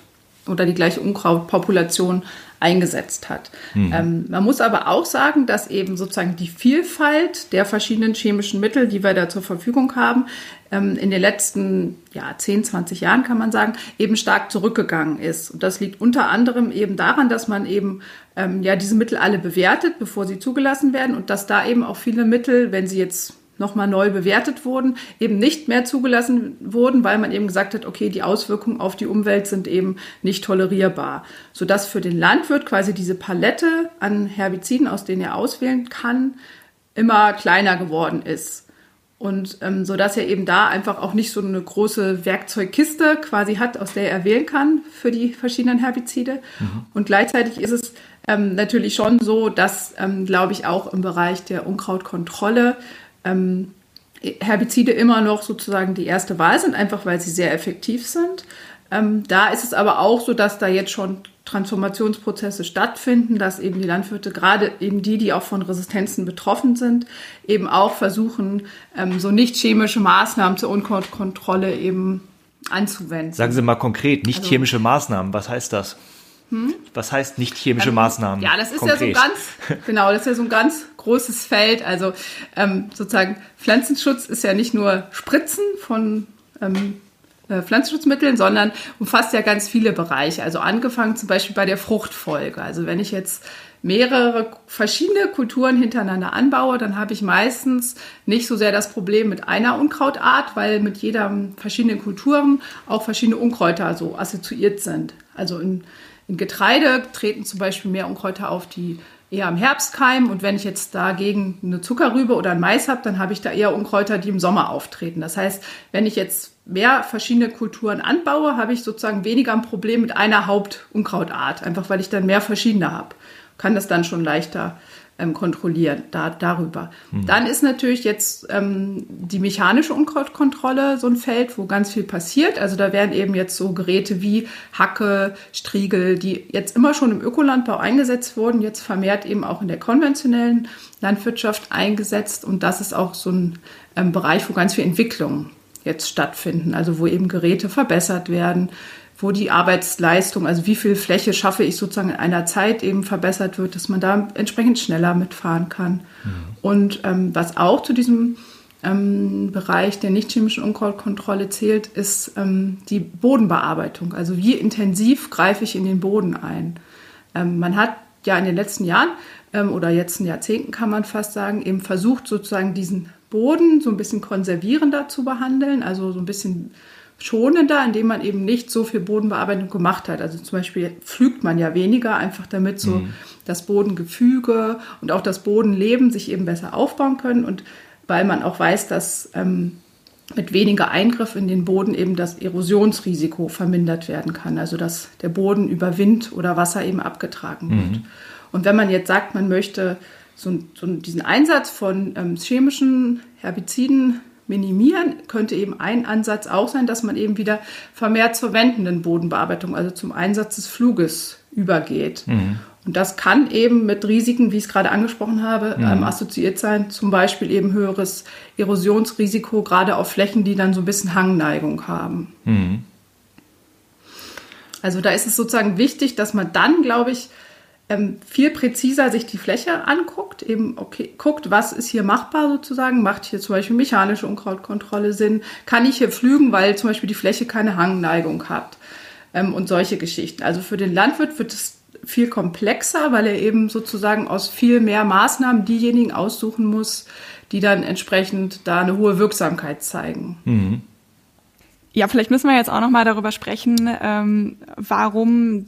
oder die gleiche Unkrautpopulation eingesetzt hat. Mhm. Ähm, man muss aber auch sagen, dass eben sozusagen die Vielfalt der verschiedenen chemischen Mittel, die wir da zur Verfügung haben, ähm, in den letzten ja, 10, 20 Jahren kann man sagen, eben stark zurückgegangen ist. Und das liegt unter anderem eben daran, dass man eben ähm, ja diese Mittel alle bewertet, bevor sie zugelassen werden und dass da eben auch viele Mittel, wenn sie jetzt nochmal neu bewertet wurden, eben nicht mehr zugelassen wurden, weil man eben gesagt hat, okay, die Auswirkungen auf die Umwelt sind eben nicht tolerierbar. Sodass für den Landwirt quasi diese Palette an Herbiziden, aus denen er auswählen kann, immer kleiner geworden ist. Und ähm, so dass er eben da einfach auch nicht so eine große Werkzeugkiste quasi hat, aus der er wählen kann für die verschiedenen Herbizide. Mhm. Und gleichzeitig ist es ähm, natürlich schon so, dass, ähm, glaube ich, auch im Bereich der Unkrautkontrolle ähm, Herbizide immer noch sozusagen die erste Wahl sind, einfach weil sie sehr effektiv sind. Ähm, da ist es aber auch so, dass da jetzt schon Transformationsprozesse stattfinden, dass eben die Landwirte, gerade eben die, die auch von Resistenzen betroffen sind, eben auch versuchen, ähm, so nicht chemische Maßnahmen zur Unkrautkontrolle eben anzuwenden.
Sagen Sie mal konkret, nicht also, chemische Maßnahmen, was heißt das? Hm? Was heißt nicht chemische ähm, Maßnahmen?
Ja, das ist konkret? ja so ganz, (laughs) genau, das ist ja so ein ganz großes Feld. Also ähm, sozusagen Pflanzenschutz ist ja nicht nur Spritzen von ähm, äh, Pflanzenschutzmitteln, sondern umfasst ja ganz viele Bereiche. Also angefangen zum Beispiel bei der Fruchtfolge. Also wenn ich jetzt mehrere verschiedene Kulturen hintereinander anbaue, dann habe ich meistens nicht so sehr das Problem mit einer Unkrautart, weil mit jeder verschiedenen Kulturen auch verschiedene Unkräuter so assoziiert sind. Also in in Getreide treten zum Beispiel mehr Unkräuter auf, die eher am Herbst keimen. Und wenn ich jetzt dagegen eine Zuckerrübe oder ein Mais habe, dann habe ich da eher Unkräuter, die im Sommer auftreten. Das heißt, wenn ich jetzt mehr verschiedene Kulturen anbaue, habe ich sozusagen weniger ein Problem mit einer Hauptunkrautart, einfach weil ich dann mehr verschiedene habe. Kann das dann schon leichter ähm, kontrollieren da, darüber. Mhm. Dann ist natürlich jetzt ähm, die mechanische Unkrautkontrolle so ein Feld, wo ganz viel passiert. Also da werden eben jetzt so Geräte wie Hacke, Striegel, die jetzt immer schon im Ökolandbau eingesetzt wurden, jetzt vermehrt eben auch in der konventionellen Landwirtschaft eingesetzt. Und das ist auch so ein ähm, Bereich, wo ganz viel Entwicklung jetzt stattfinden, also wo eben Geräte verbessert werden, wo die Arbeitsleistung, also wie viel Fläche schaffe ich sozusagen in einer Zeit eben verbessert wird, dass man da entsprechend schneller mitfahren kann. Mhm. Und ähm, was auch zu diesem ähm, Bereich der nicht chemischen Unkrautkontrolle zählt, ist ähm, die Bodenbearbeitung. Also wie intensiv greife ich in den Boden ein. Ähm, man hat ja in den letzten Jahren ähm, oder jetzt in Jahrzehnten kann man fast sagen, eben versucht sozusagen diesen Boden so ein bisschen konservierender zu behandeln, also so ein bisschen schonender, indem man eben nicht so viel Bodenbearbeitung gemacht hat. Also zum Beispiel pflügt man ja weniger, einfach damit so mhm. das Bodengefüge und auch das Bodenleben sich eben besser aufbauen können und weil man auch weiß, dass ähm, mit weniger Eingriff in den Boden eben das Erosionsrisiko vermindert werden kann, also dass der Boden über Wind oder Wasser eben abgetragen wird. Mhm. Und wenn man jetzt sagt, man möchte so, so diesen Einsatz von ähm, chemischen Herbiziden minimieren, könnte eben ein Ansatz auch sein, dass man eben wieder vermehrt zur wendenden Bodenbearbeitung, also zum Einsatz des Fluges übergeht. Mhm. Und das kann eben mit Risiken, wie ich es gerade angesprochen habe, mhm. ähm, assoziiert sein. Zum Beispiel eben höheres Erosionsrisiko, gerade auf Flächen, die dann so ein bisschen Hangneigung haben. Mhm. Also da ist es sozusagen wichtig, dass man dann, glaube ich, viel präziser sich die Fläche anguckt, eben okay, guckt, was ist hier machbar sozusagen, macht hier zum Beispiel mechanische Unkrautkontrolle Sinn, kann ich hier pflügen, weil zum Beispiel die Fläche keine Hangneigung hat ähm, und solche Geschichten. Also für den Landwirt wird es viel komplexer, weil er eben sozusagen aus viel mehr Maßnahmen diejenigen aussuchen muss, die dann entsprechend da eine hohe Wirksamkeit zeigen. Mhm.
Ja, vielleicht müssen wir jetzt auch noch mal darüber sprechen, ähm, warum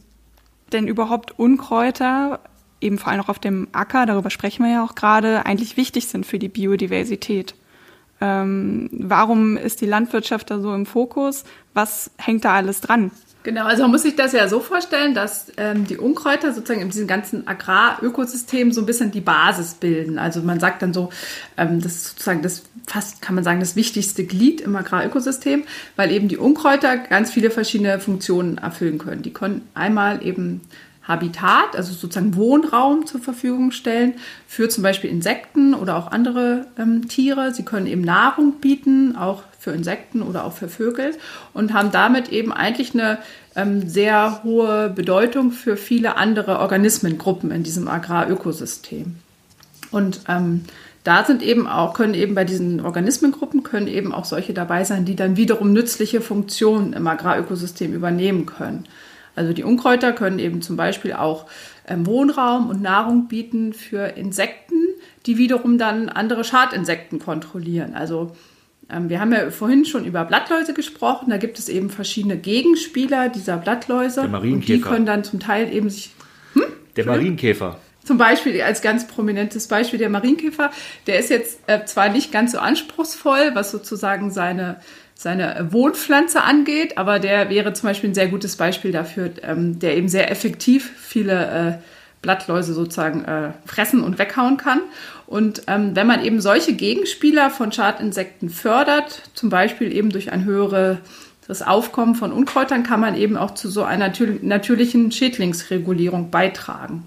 denn überhaupt Unkräuter, eben vor allem auch auf dem Acker, darüber sprechen wir ja auch gerade, eigentlich wichtig sind für die Biodiversität. Ähm, warum ist die Landwirtschaft da so im Fokus? Was hängt da alles dran?
Genau, also man muss sich das ja so vorstellen, dass ähm, die Unkräuter sozusagen in diesem ganzen Agrarökosystem so ein bisschen die Basis bilden. Also man sagt dann so, ähm, das ist sozusagen das fast, kann man sagen, das wichtigste Glied im Agrarökosystem, weil eben die Unkräuter ganz viele verschiedene Funktionen erfüllen können. Die können einmal eben Habitat, also sozusagen Wohnraum zur Verfügung stellen für zum Beispiel Insekten oder auch andere ähm, Tiere. Sie können eben Nahrung bieten, auch für Insekten oder auch für Vögel und haben damit eben eigentlich eine ähm, sehr hohe Bedeutung für viele andere Organismengruppen in diesem Agrarökosystem. Und ähm, da sind eben auch, können eben bei diesen Organismengruppen können eben auch solche dabei sein, die dann wiederum nützliche Funktionen im Agrarökosystem übernehmen können. Also die Unkräuter können eben zum Beispiel auch ähm, Wohnraum und Nahrung bieten für Insekten, die wiederum dann andere Schadinsekten kontrollieren. Also wir haben ja vorhin schon über Blattläuse gesprochen. Da gibt es eben verschiedene Gegenspieler dieser Blattläuse. Der
Marienkäfer. Und
die können dann zum Teil eben sich.
Hm? Der Marienkäfer.
Zum Beispiel als ganz prominentes Beispiel der Marienkäfer. Der ist jetzt äh, zwar nicht ganz so anspruchsvoll, was sozusagen seine, seine Wohnpflanze angeht, aber der wäre zum Beispiel ein sehr gutes Beispiel dafür, ähm, der eben sehr effektiv viele äh, Blattläuse sozusagen äh, fressen und weghauen kann. Und ähm, wenn man eben solche Gegenspieler von Schadinsekten fördert, zum Beispiel eben durch ein höheres Aufkommen von Unkräutern, kann man eben auch zu so einer natürlichen Schädlingsregulierung beitragen.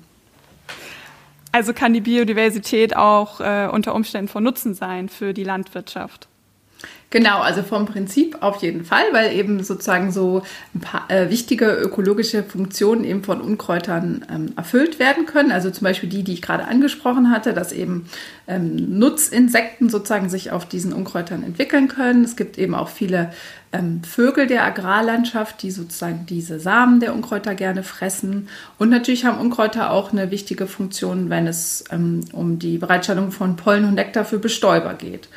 Also kann die Biodiversität auch äh, unter Umständen von Nutzen sein für die Landwirtschaft.
Genau, also vom Prinzip auf jeden Fall, weil eben sozusagen so ein paar äh, wichtige ökologische Funktionen eben von Unkräutern ähm, erfüllt werden können. Also zum Beispiel die, die ich gerade angesprochen hatte, dass eben ähm, Nutzinsekten sozusagen sich auf diesen Unkräutern entwickeln können. Es gibt eben auch viele ähm, Vögel der Agrarlandschaft, die sozusagen diese Samen der Unkräuter gerne fressen. Und natürlich haben Unkräuter auch eine wichtige Funktion, wenn es ähm, um die Bereitstellung von Pollen und Nektar für Bestäuber geht.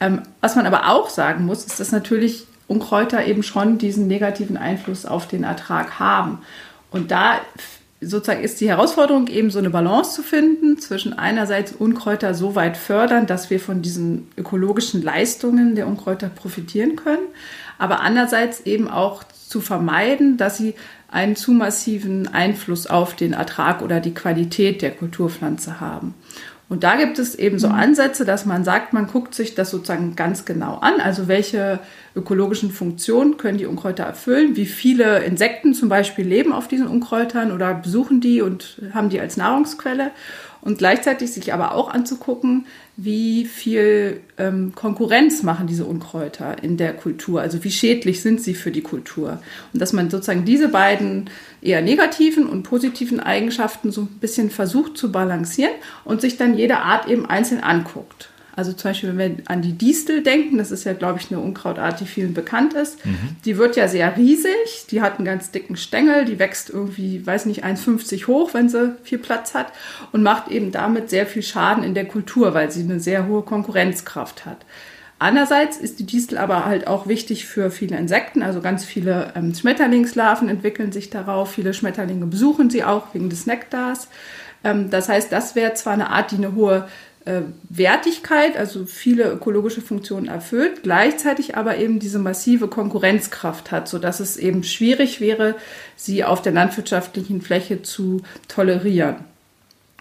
Ähm, was man aber auch sagen muss, ist, dass natürlich Unkräuter eben schon diesen negativen Einfluss auf den Ertrag haben. Und da sozusagen ist die Herausforderung eben so eine Balance zu finden zwischen einerseits Unkräuter so weit fördern, dass wir von diesen ökologischen Leistungen der Unkräuter profitieren können, aber andererseits eben auch zu vermeiden, dass sie einen zu massiven Einfluss auf den Ertrag oder die Qualität der Kulturpflanze haben. Und da gibt es eben so mhm. Ansätze, dass man sagt, man guckt sich das sozusagen ganz genau an. Also welche ökologischen Funktionen können die Unkräuter erfüllen? Wie viele Insekten zum Beispiel leben auf diesen Unkräutern oder besuchen die und haben die als Nahrungsquelle? Und gleichzeitig sich aber auch anzugucken, wie viel ähm, Konkurrenz machen diese Unkräuter in der Kultur, also wie schädlich sind sie für die Kultur. Und dass man sozusagen diese beiden eher negativen und positiven Eigenschaften so ein bisschen versucht zu balancieren und sich dann jede Art eben einzeln anguckt. Also zum Beispiel, wenn wir an die Distel denken, das ist ja, glaube ich, eine Unkrautart, die vielen bekannt ist. Mhm. Die wird ja sehr riesig, die hat einen ganz dicken Stängel, die wächst irgendwie, weiß nicht, 1,50 hoch, wenn sie viel Platz hat und macht eben damit sehr viel Schaden in der Kultur, weil sie eine sehr hohe Konkurrenzkraft hat. Andererseits ist die Distel aber halt auch wichtig für viele Insekten, also ganz viele ähm, Schmetterlingslarven entwickeln sich darauf, viele Schmetterlinge besuchen sie auch wegen des Nektars. Ähm, das heißt, das wäre zwar eine Art, die eine hohe äh, Wertigkeit, also viele ökologische Funktionen erfüllt, gleichzeitig aber eben diese massive Konkurrenzkraft hat, sodass es eben schwierig wäre, sie auf der landwirtschaftlichen Fläche zu tolerieren.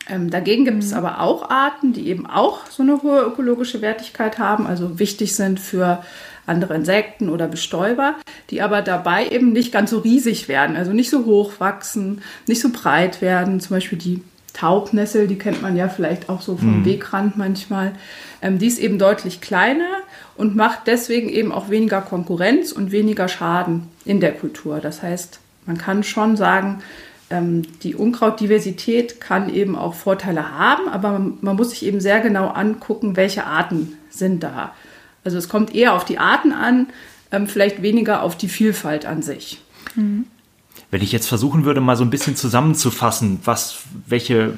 Ähm, dagegen gibt es mhm. aber auch Arten, die eben auch so eine hohe ökologische Wertigkeit haben, also wichtig sind für andere Insekten oder Bestäuber, die aber dabei eben nicht ganz so riesig werden, also nicht so hoch wachsen, nicht so breit werden. Zum Beispiel die Taubnessel, die kennt man ja vielleicht auch so vom mhm. Wegrand manchmal. Ähm, die ist eben deutlich kleiner und macht deswegen eben auch weniger Konkurrenz und weniger Schaden in der Kultur. Das heißt, man kann schon sagen, ähm, die Unkrautdiversität kann eben auch Vorteile haben, aber man, man, muss sich eben sehr genau angucken, welche Arten sind da. Also es kommt eher auf die Arten an, ähm, vielleicht weniger auf die Vielfalt an sich. Mhm.
Wenn ich jetzt versuchen würde, mal so ein bisschen zusammenzufassen, was, welche,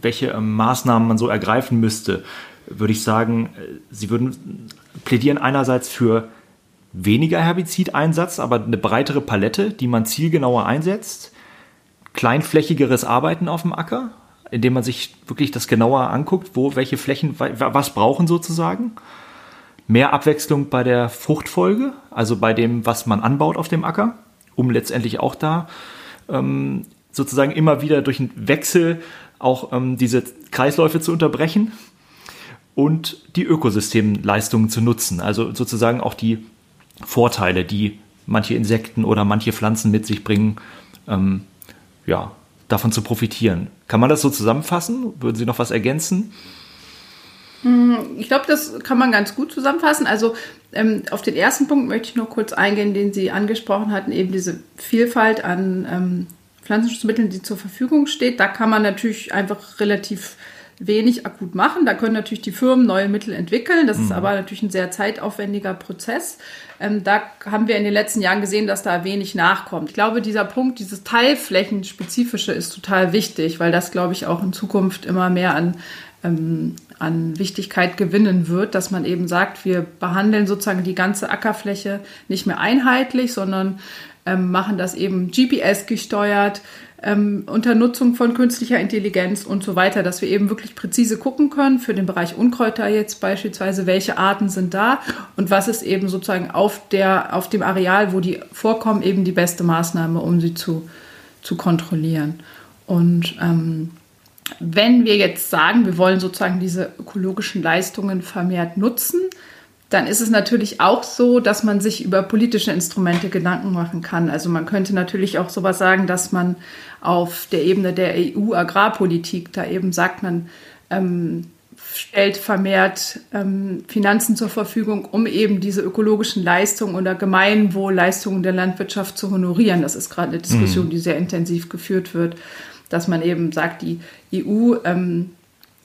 welche ähm, Maßnahmen man so ergreifen müsste, würde ich sagen, äh, Sie würden plädieren einerseits für weniger Herbizideinsatz, aber eine breitere Palette, die man zielgenauer einsetzt kleinflächigeres Arbeiten auf dem Acker, indem man sich wirklich das genauer anguckt, wo welche Flächen was brauchen sozusagen. Mehr Abwechslung bei der Fruchtfolge, also bei dem, was man anbaut auf dem Acker, um letztendlich auch da ähm, sozusagen immer wieder durch einen Wechsel auch ähm, diese Kreisläufe zu unterbrechen und die Ökosystemleistungen zu nutzen. Also sozusagen auch die Vorteile, die manche Insekten oder manche Pflanzen mit sich bringen, ähm, ja, davon zu profitieren. Kann man das so zusammenfassen? Würden Sie noch was ergänzen?
Hm, ich glaube, das kann man ganz gut zusammenfassen. Also ähm, auf den ersten Punkt möchte ich noch kurz eingehen, den Sie angesprochen hatten, eben diese Vielfalt an ähm, Pflanzenschutzmitteln, die zur Verfügung steht. Da kann man natürlich einfach relativ wenig akut machen. Da können natürlich die Firmen neue Mittel entwickeln. Das mhm. ist aber natürlich ein sehr zeitaufwendiger Prozess. Ähm, da haben wir in den letzten Jahren gesehen, dass da wenig nachkommt. Ich glaube, dieser Punkt, dieses Teilflächenspezifische ist total wichtig, weil das, glaube ich, auch in Zukunft immer mehr an, ähm, an Wichtigkeit gewinnen wird, dass man eben sagt, wir behandeln sozusagen die ganze Ackerfläche nicht mehr einheitlich, sondern ähm, machen das eben GPS gesteuert ähm, unter Nutzung von künstlicher Intelligenz und so weiter, dass wir eben wirklich präzise gucken können für den Bereich Unkräuter jetzt beispielsweise, welche Arten sind da und was ist eben sozusagen auf, der, auf dem Areal, wo die vorkommen, eben die beste Maßnahme, um sie zu, zu kontrollieren. Und ähm, wenn wir jetzt sagen, wir wollen sozusagen diese ökologischen Leistungen vermehrt nutzen, dann ist es natürlich auch so, dass man sich über politische Instrumente Gedanken machen kann. Also man könnte natürlich auch sowas sagen, dass man auf der Ebene der EU-Agrarpolitik da eben sagt, man ähm, stellt vermehrt ähm, Finanzen zur Verfügung, um eben diese ökologischen Leistungen oder Gemeinwohlleistungen der Landwirtschaft zu honorieren. Das ist gerade eine Diskussion, mhm. die sehr intensiv geführt wird, dass man eben sagt, die EU ähm,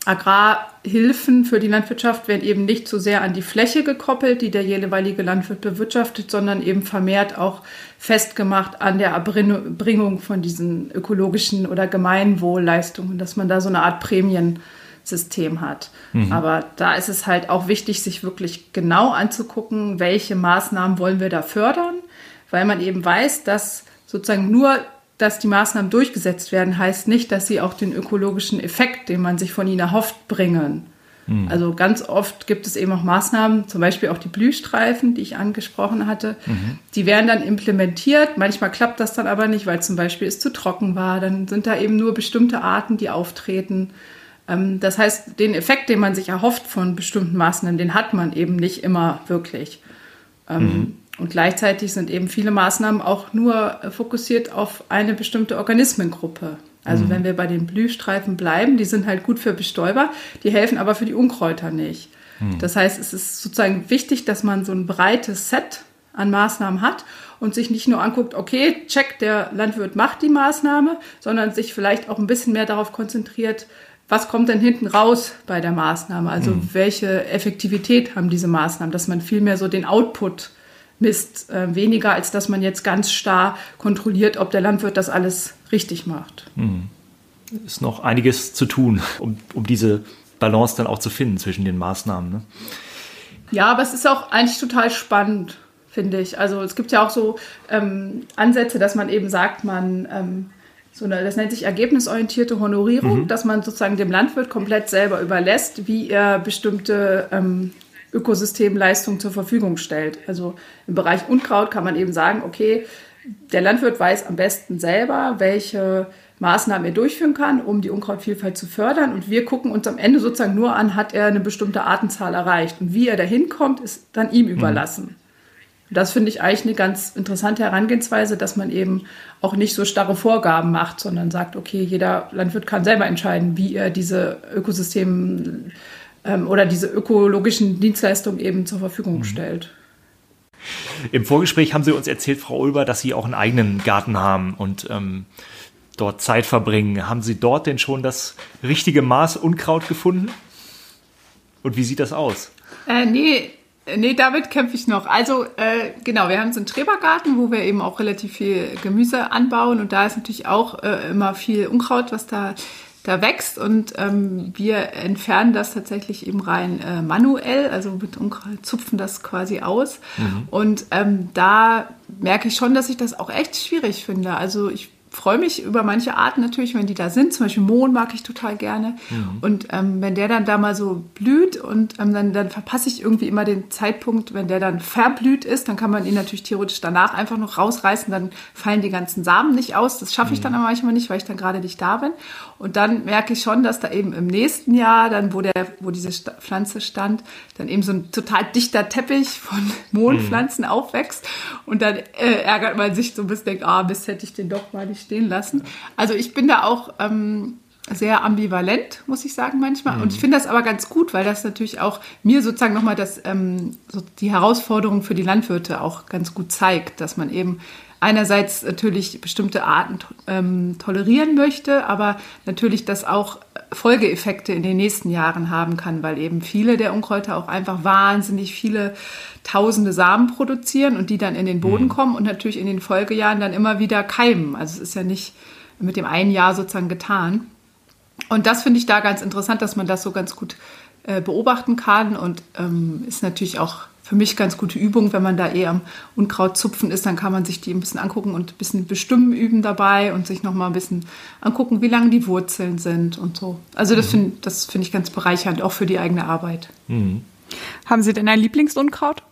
Agrarhilfen für die Landwirtschaft werden eben nicht so sehr an die Fläche gekoppelt, die der jeweilige Landwirt bewirtschaftet, sondern eben vermehrt auch festgemacht an der Erbringung von diesen ökologischen oder Gemeinwohlleistungen, dass man da so eine Art Prämiensystem hat. Mhm. Aber da ist es halt auch wichtig, sich wirklich genau anzugucken, welche Maßnahmen wollen wir da fördern, weil man eben weiß, dass sozusagen nur dass die Maßnahmen durchgesetzt werden, heißt nicht, dass sie auch den ökologischen Effekt, den man sich von ihnen erhofft, bringen. Mhm. Also ganz oft gibt es eben auch Maßnahmen, zum Beispiel auch die Blühstreifen, die ich angesprochen hatte. Mhm. Die werden dann implementiert. Manchmal klappt das dann aber nicht, weil zum Beispiel es zu trocken war. Dann sind da eben nur bestimmte Arten, die auftreten. Ähm, das heißt, den Effekt, den man sich erhofft von bestimmten Maßnahmen, den hat man eben nicht immer wirklich. Ähm, mhm. Und gleichzeitig sind eben viele Maßnahmen auch nur fokussiert auf eine bestimmte Organismengruppe. Also mhm. wenn wir bei den Blühstreifen bleiben, die sind halt gut für Bestäuber, die helfen aber für die Unkräuter nicht. Mhm. Das heißt, es ist sozusagen wichtig, dass man so ein breites Set an Maßnahmen hat und sich nicht nur anguckt, okay, check, der Landwirt macht die Maßnahme, sondern sich vielleicht auch ein bisschen mehr darauf konzentriert, was kommt denn hinten raus bei der Maßnahme? Also mhm. welche Effektivität haben diese Maßnahmen, dass man vielmehr so den Output misst, äh, weniger als dass man jetzt ganz starr kontrolliert, ob der Landwirt das alles richtig macht. Mhm.
Ist noch einiges zu tun, (laughs) um, um diese Balance dann auch zu finden zwischen den Maßnahmen. Ne?
Ja, aber es ist auch eigentlich total spannend, finde ich. Also es gibt ja auch so ähm, Ansätze, dass man eben sagt, man ähm, so eine, das nennt sich ergebnisorientierte Honorierung, mhm. dass man sozusagen dem Landwirt komplett selber überlässt, wie er bestimmte ähm, Ökosystemleistungen zur Verfügung stellt. Also im Bereich Unkraut kann man eben sagen, okay, der Landwirt weiß am besten selber, welche Maßnahmen er durchführen kann, um die Unkrautvielfalt zu fördern. Und wir gucken uns am Ende sozusagen nur an, hat er eine bestimmte Artenzahl erreicht. Und wie er dahin kommt, ist dann ihm mhm. überlassen. Das finde ich eigentlich eine ganz interessante Herangehensweise, dass man eben auch nicht so starre Vorgaben macht, sondern sagt, okay, jeder Landwirt kann selber entscheiden, wie er diese Ökosysteme ähm, oder diese ökologischen Dienstleistungen eben zur Verfügung mhm. stellt.
Im Vorgespräch haben Sie uns erzählt, Frau Ulber, dass Sie auch einen eigenen Garten haben und ähm, dort Zeit verbringen. Haben Sie dort denn schon das richtige Maß Unkraut gefunden? Und wie sieht das aus?
Äh, nee, Nee, damit kämpfe ich noch. Also äh, genau, wir haben so einen Trebergarten, wo wir eben auch relativ viel Gemüse anbauen und da ist natürlich auch äh, immer viel Unkraut, was da da wächst und ähm, wir entfernen das tatsächlich eben rein äh, manuell, also mit Unkraut zupfen das quasi aus. Mhm. Und ähm, da merke ich schon, dass ich das auch echt schwierig finde. Also ich freue mich über manche Arten natürlich, wenn die da sind. Zum Beispiel Mohn mag ich total gerne. Mhm. Und ähm, wenn der dann da mal so blüht und ähm, dann, dann verpasse ich irgendwie immer den Zeitpunkt, wenn der dann verblüht ist, dann kann man ihn natürlich theoretisch danach einfach noch rausreißen, dann fallen die ganzen Samen nicht aus. Das schaffe ich mhm. dann aber manchmal nicht, weil ich dann gerade nicht da bin. Und dann merke ich schon, dass da eben im nächsten Jahr, dann wo der, wo diese Pflanze stand, dann eben so ein total dichter Teppich von Mohnpflanzen mhm. aufwächst. Und dann äh, ärgert man sich so ein bisschen, denkt, ah, bis hätte ich den doch mal nicht stehen lassen. Also ich bin da auch ähm, sehr ambivalent, muss ich sagen, manchmal. Mhm. Und ich finde das aber ganz gut, weil das natürlich auch mir sozusagen nochmal das, ähm, so die Herausforderung für die Landwirte auch ganz gut zeigt, dass man eben einerseits natürlich bestimmte Arten ähm, tolerieren möchte, aber natürlich das auch Folgeeffekte in den nächsten Jahren haben kann, weil eben viele der Unkräuter auch einfach wahnsinnig viele tausende Samen produzieren und die dann in den Boden mhm. kommen und natürlich in den Folgejahren dann immer wieder keimen. Also es ist ja nicht mit dem einen Jahr sozusagen getan. Und das finde ich da ganz interessant, dass man das so ganz gut äh, beobachten kann und ähm, ist natürlich auch für mich ganz gute Übung, wenn man da eh am Unkraut zupfen ist, dann kann man sich die ein bisschen angucken und ein bisschen bestimmen üben dabei und sich nochmal ein bisschen angucken, wie lang die Wurzeln sind und so. Also das mhm. finde find ich ganz bereichernd, auch für die eigene Arbeit. Mhm.
Haben Sie denn ein Lieblingsunkraut?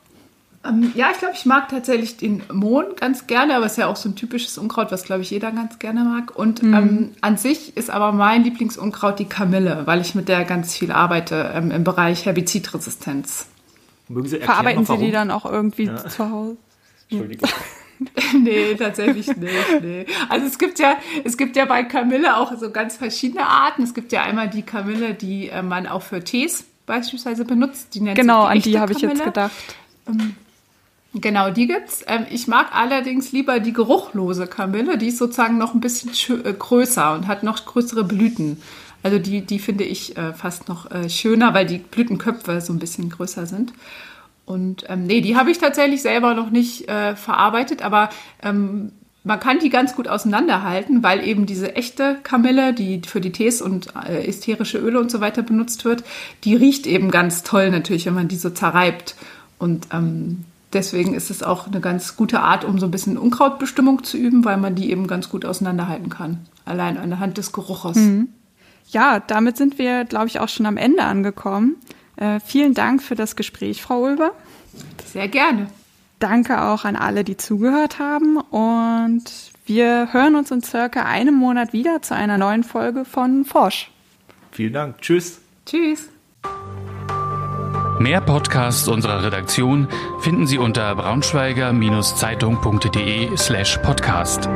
Ähm, ja, ich glaube, ich mag tatsächlich den Mohn ganz gerne, aber es ist ja auch so ein typisches Unkraut, was, glaube ich, jeder ganz gerne mag. Und mhm. ähm, an sich ist aber mein Lieblingsunkraut die Kamille, weil ich mit der ganz viel arbeite ähm, im Bereich Herbizidresistenz.
Mögen Sie erklären, Verarbeiten Sie die dann auch irgendwie ja. zu Hause?
Entschuldigung. (laughs) nee, tatsächlich nicht. Nee. Also es gibt ja, es gibt ja bei Kamille auch so ganz verschiedene Arten. Es gibt ja einmal die Kamille, die äh, man auch für Tees beispielsweise benutzt.
Die nennt genau, die an die habe ich jetzt gedacht.
Ähm, genau, die gibt's. Ähm, ich mag allerdings lieber die geruchlose Kamille. Die ist sozusagen noch ein bisschen äh, größer und hat noch größere Blüten. Also die, die finde ich äh, fast noch äh, schöner, weil die Blütenköpfe so ein bisschen größer sind. Und ähm, nee, die habe ich tatsächlich selber noch nicht äh, verarbeitet, aber ähm, man kann die ganz gut auseinanderhalten, weil eben diese echte Kamille, die für die Tees und äh, ätherische Öle und so weiter benutzt wird, die riecht eben ganz toll natürlich, wenn man die so zerreibt. Und ähm, deswegen ist es auch eine ganz gute Art, um so ein bisschen Unkrautbestimmung zu üben, weil man die eben ganz gut auseinanderhalten kann. Allein anhand des Geruches. Mhm.
Ja, damit sind wir, glaube ich, auch schon am Ende angekommen. Äh, vielen Dank für das Gespräch, Frau Ulber.
Sehr gerne.
Danke auch an alle, die zugehört haben. Und wir hören uns in circa einem Monat wieder zu einer neuen Folge von Forsch.
Vielen Dank. Tschüss.
Tschüss.
Mehr Podcasts unserer Redaktion finden Sie unter braunschweiger-zeitung.de slash podcast.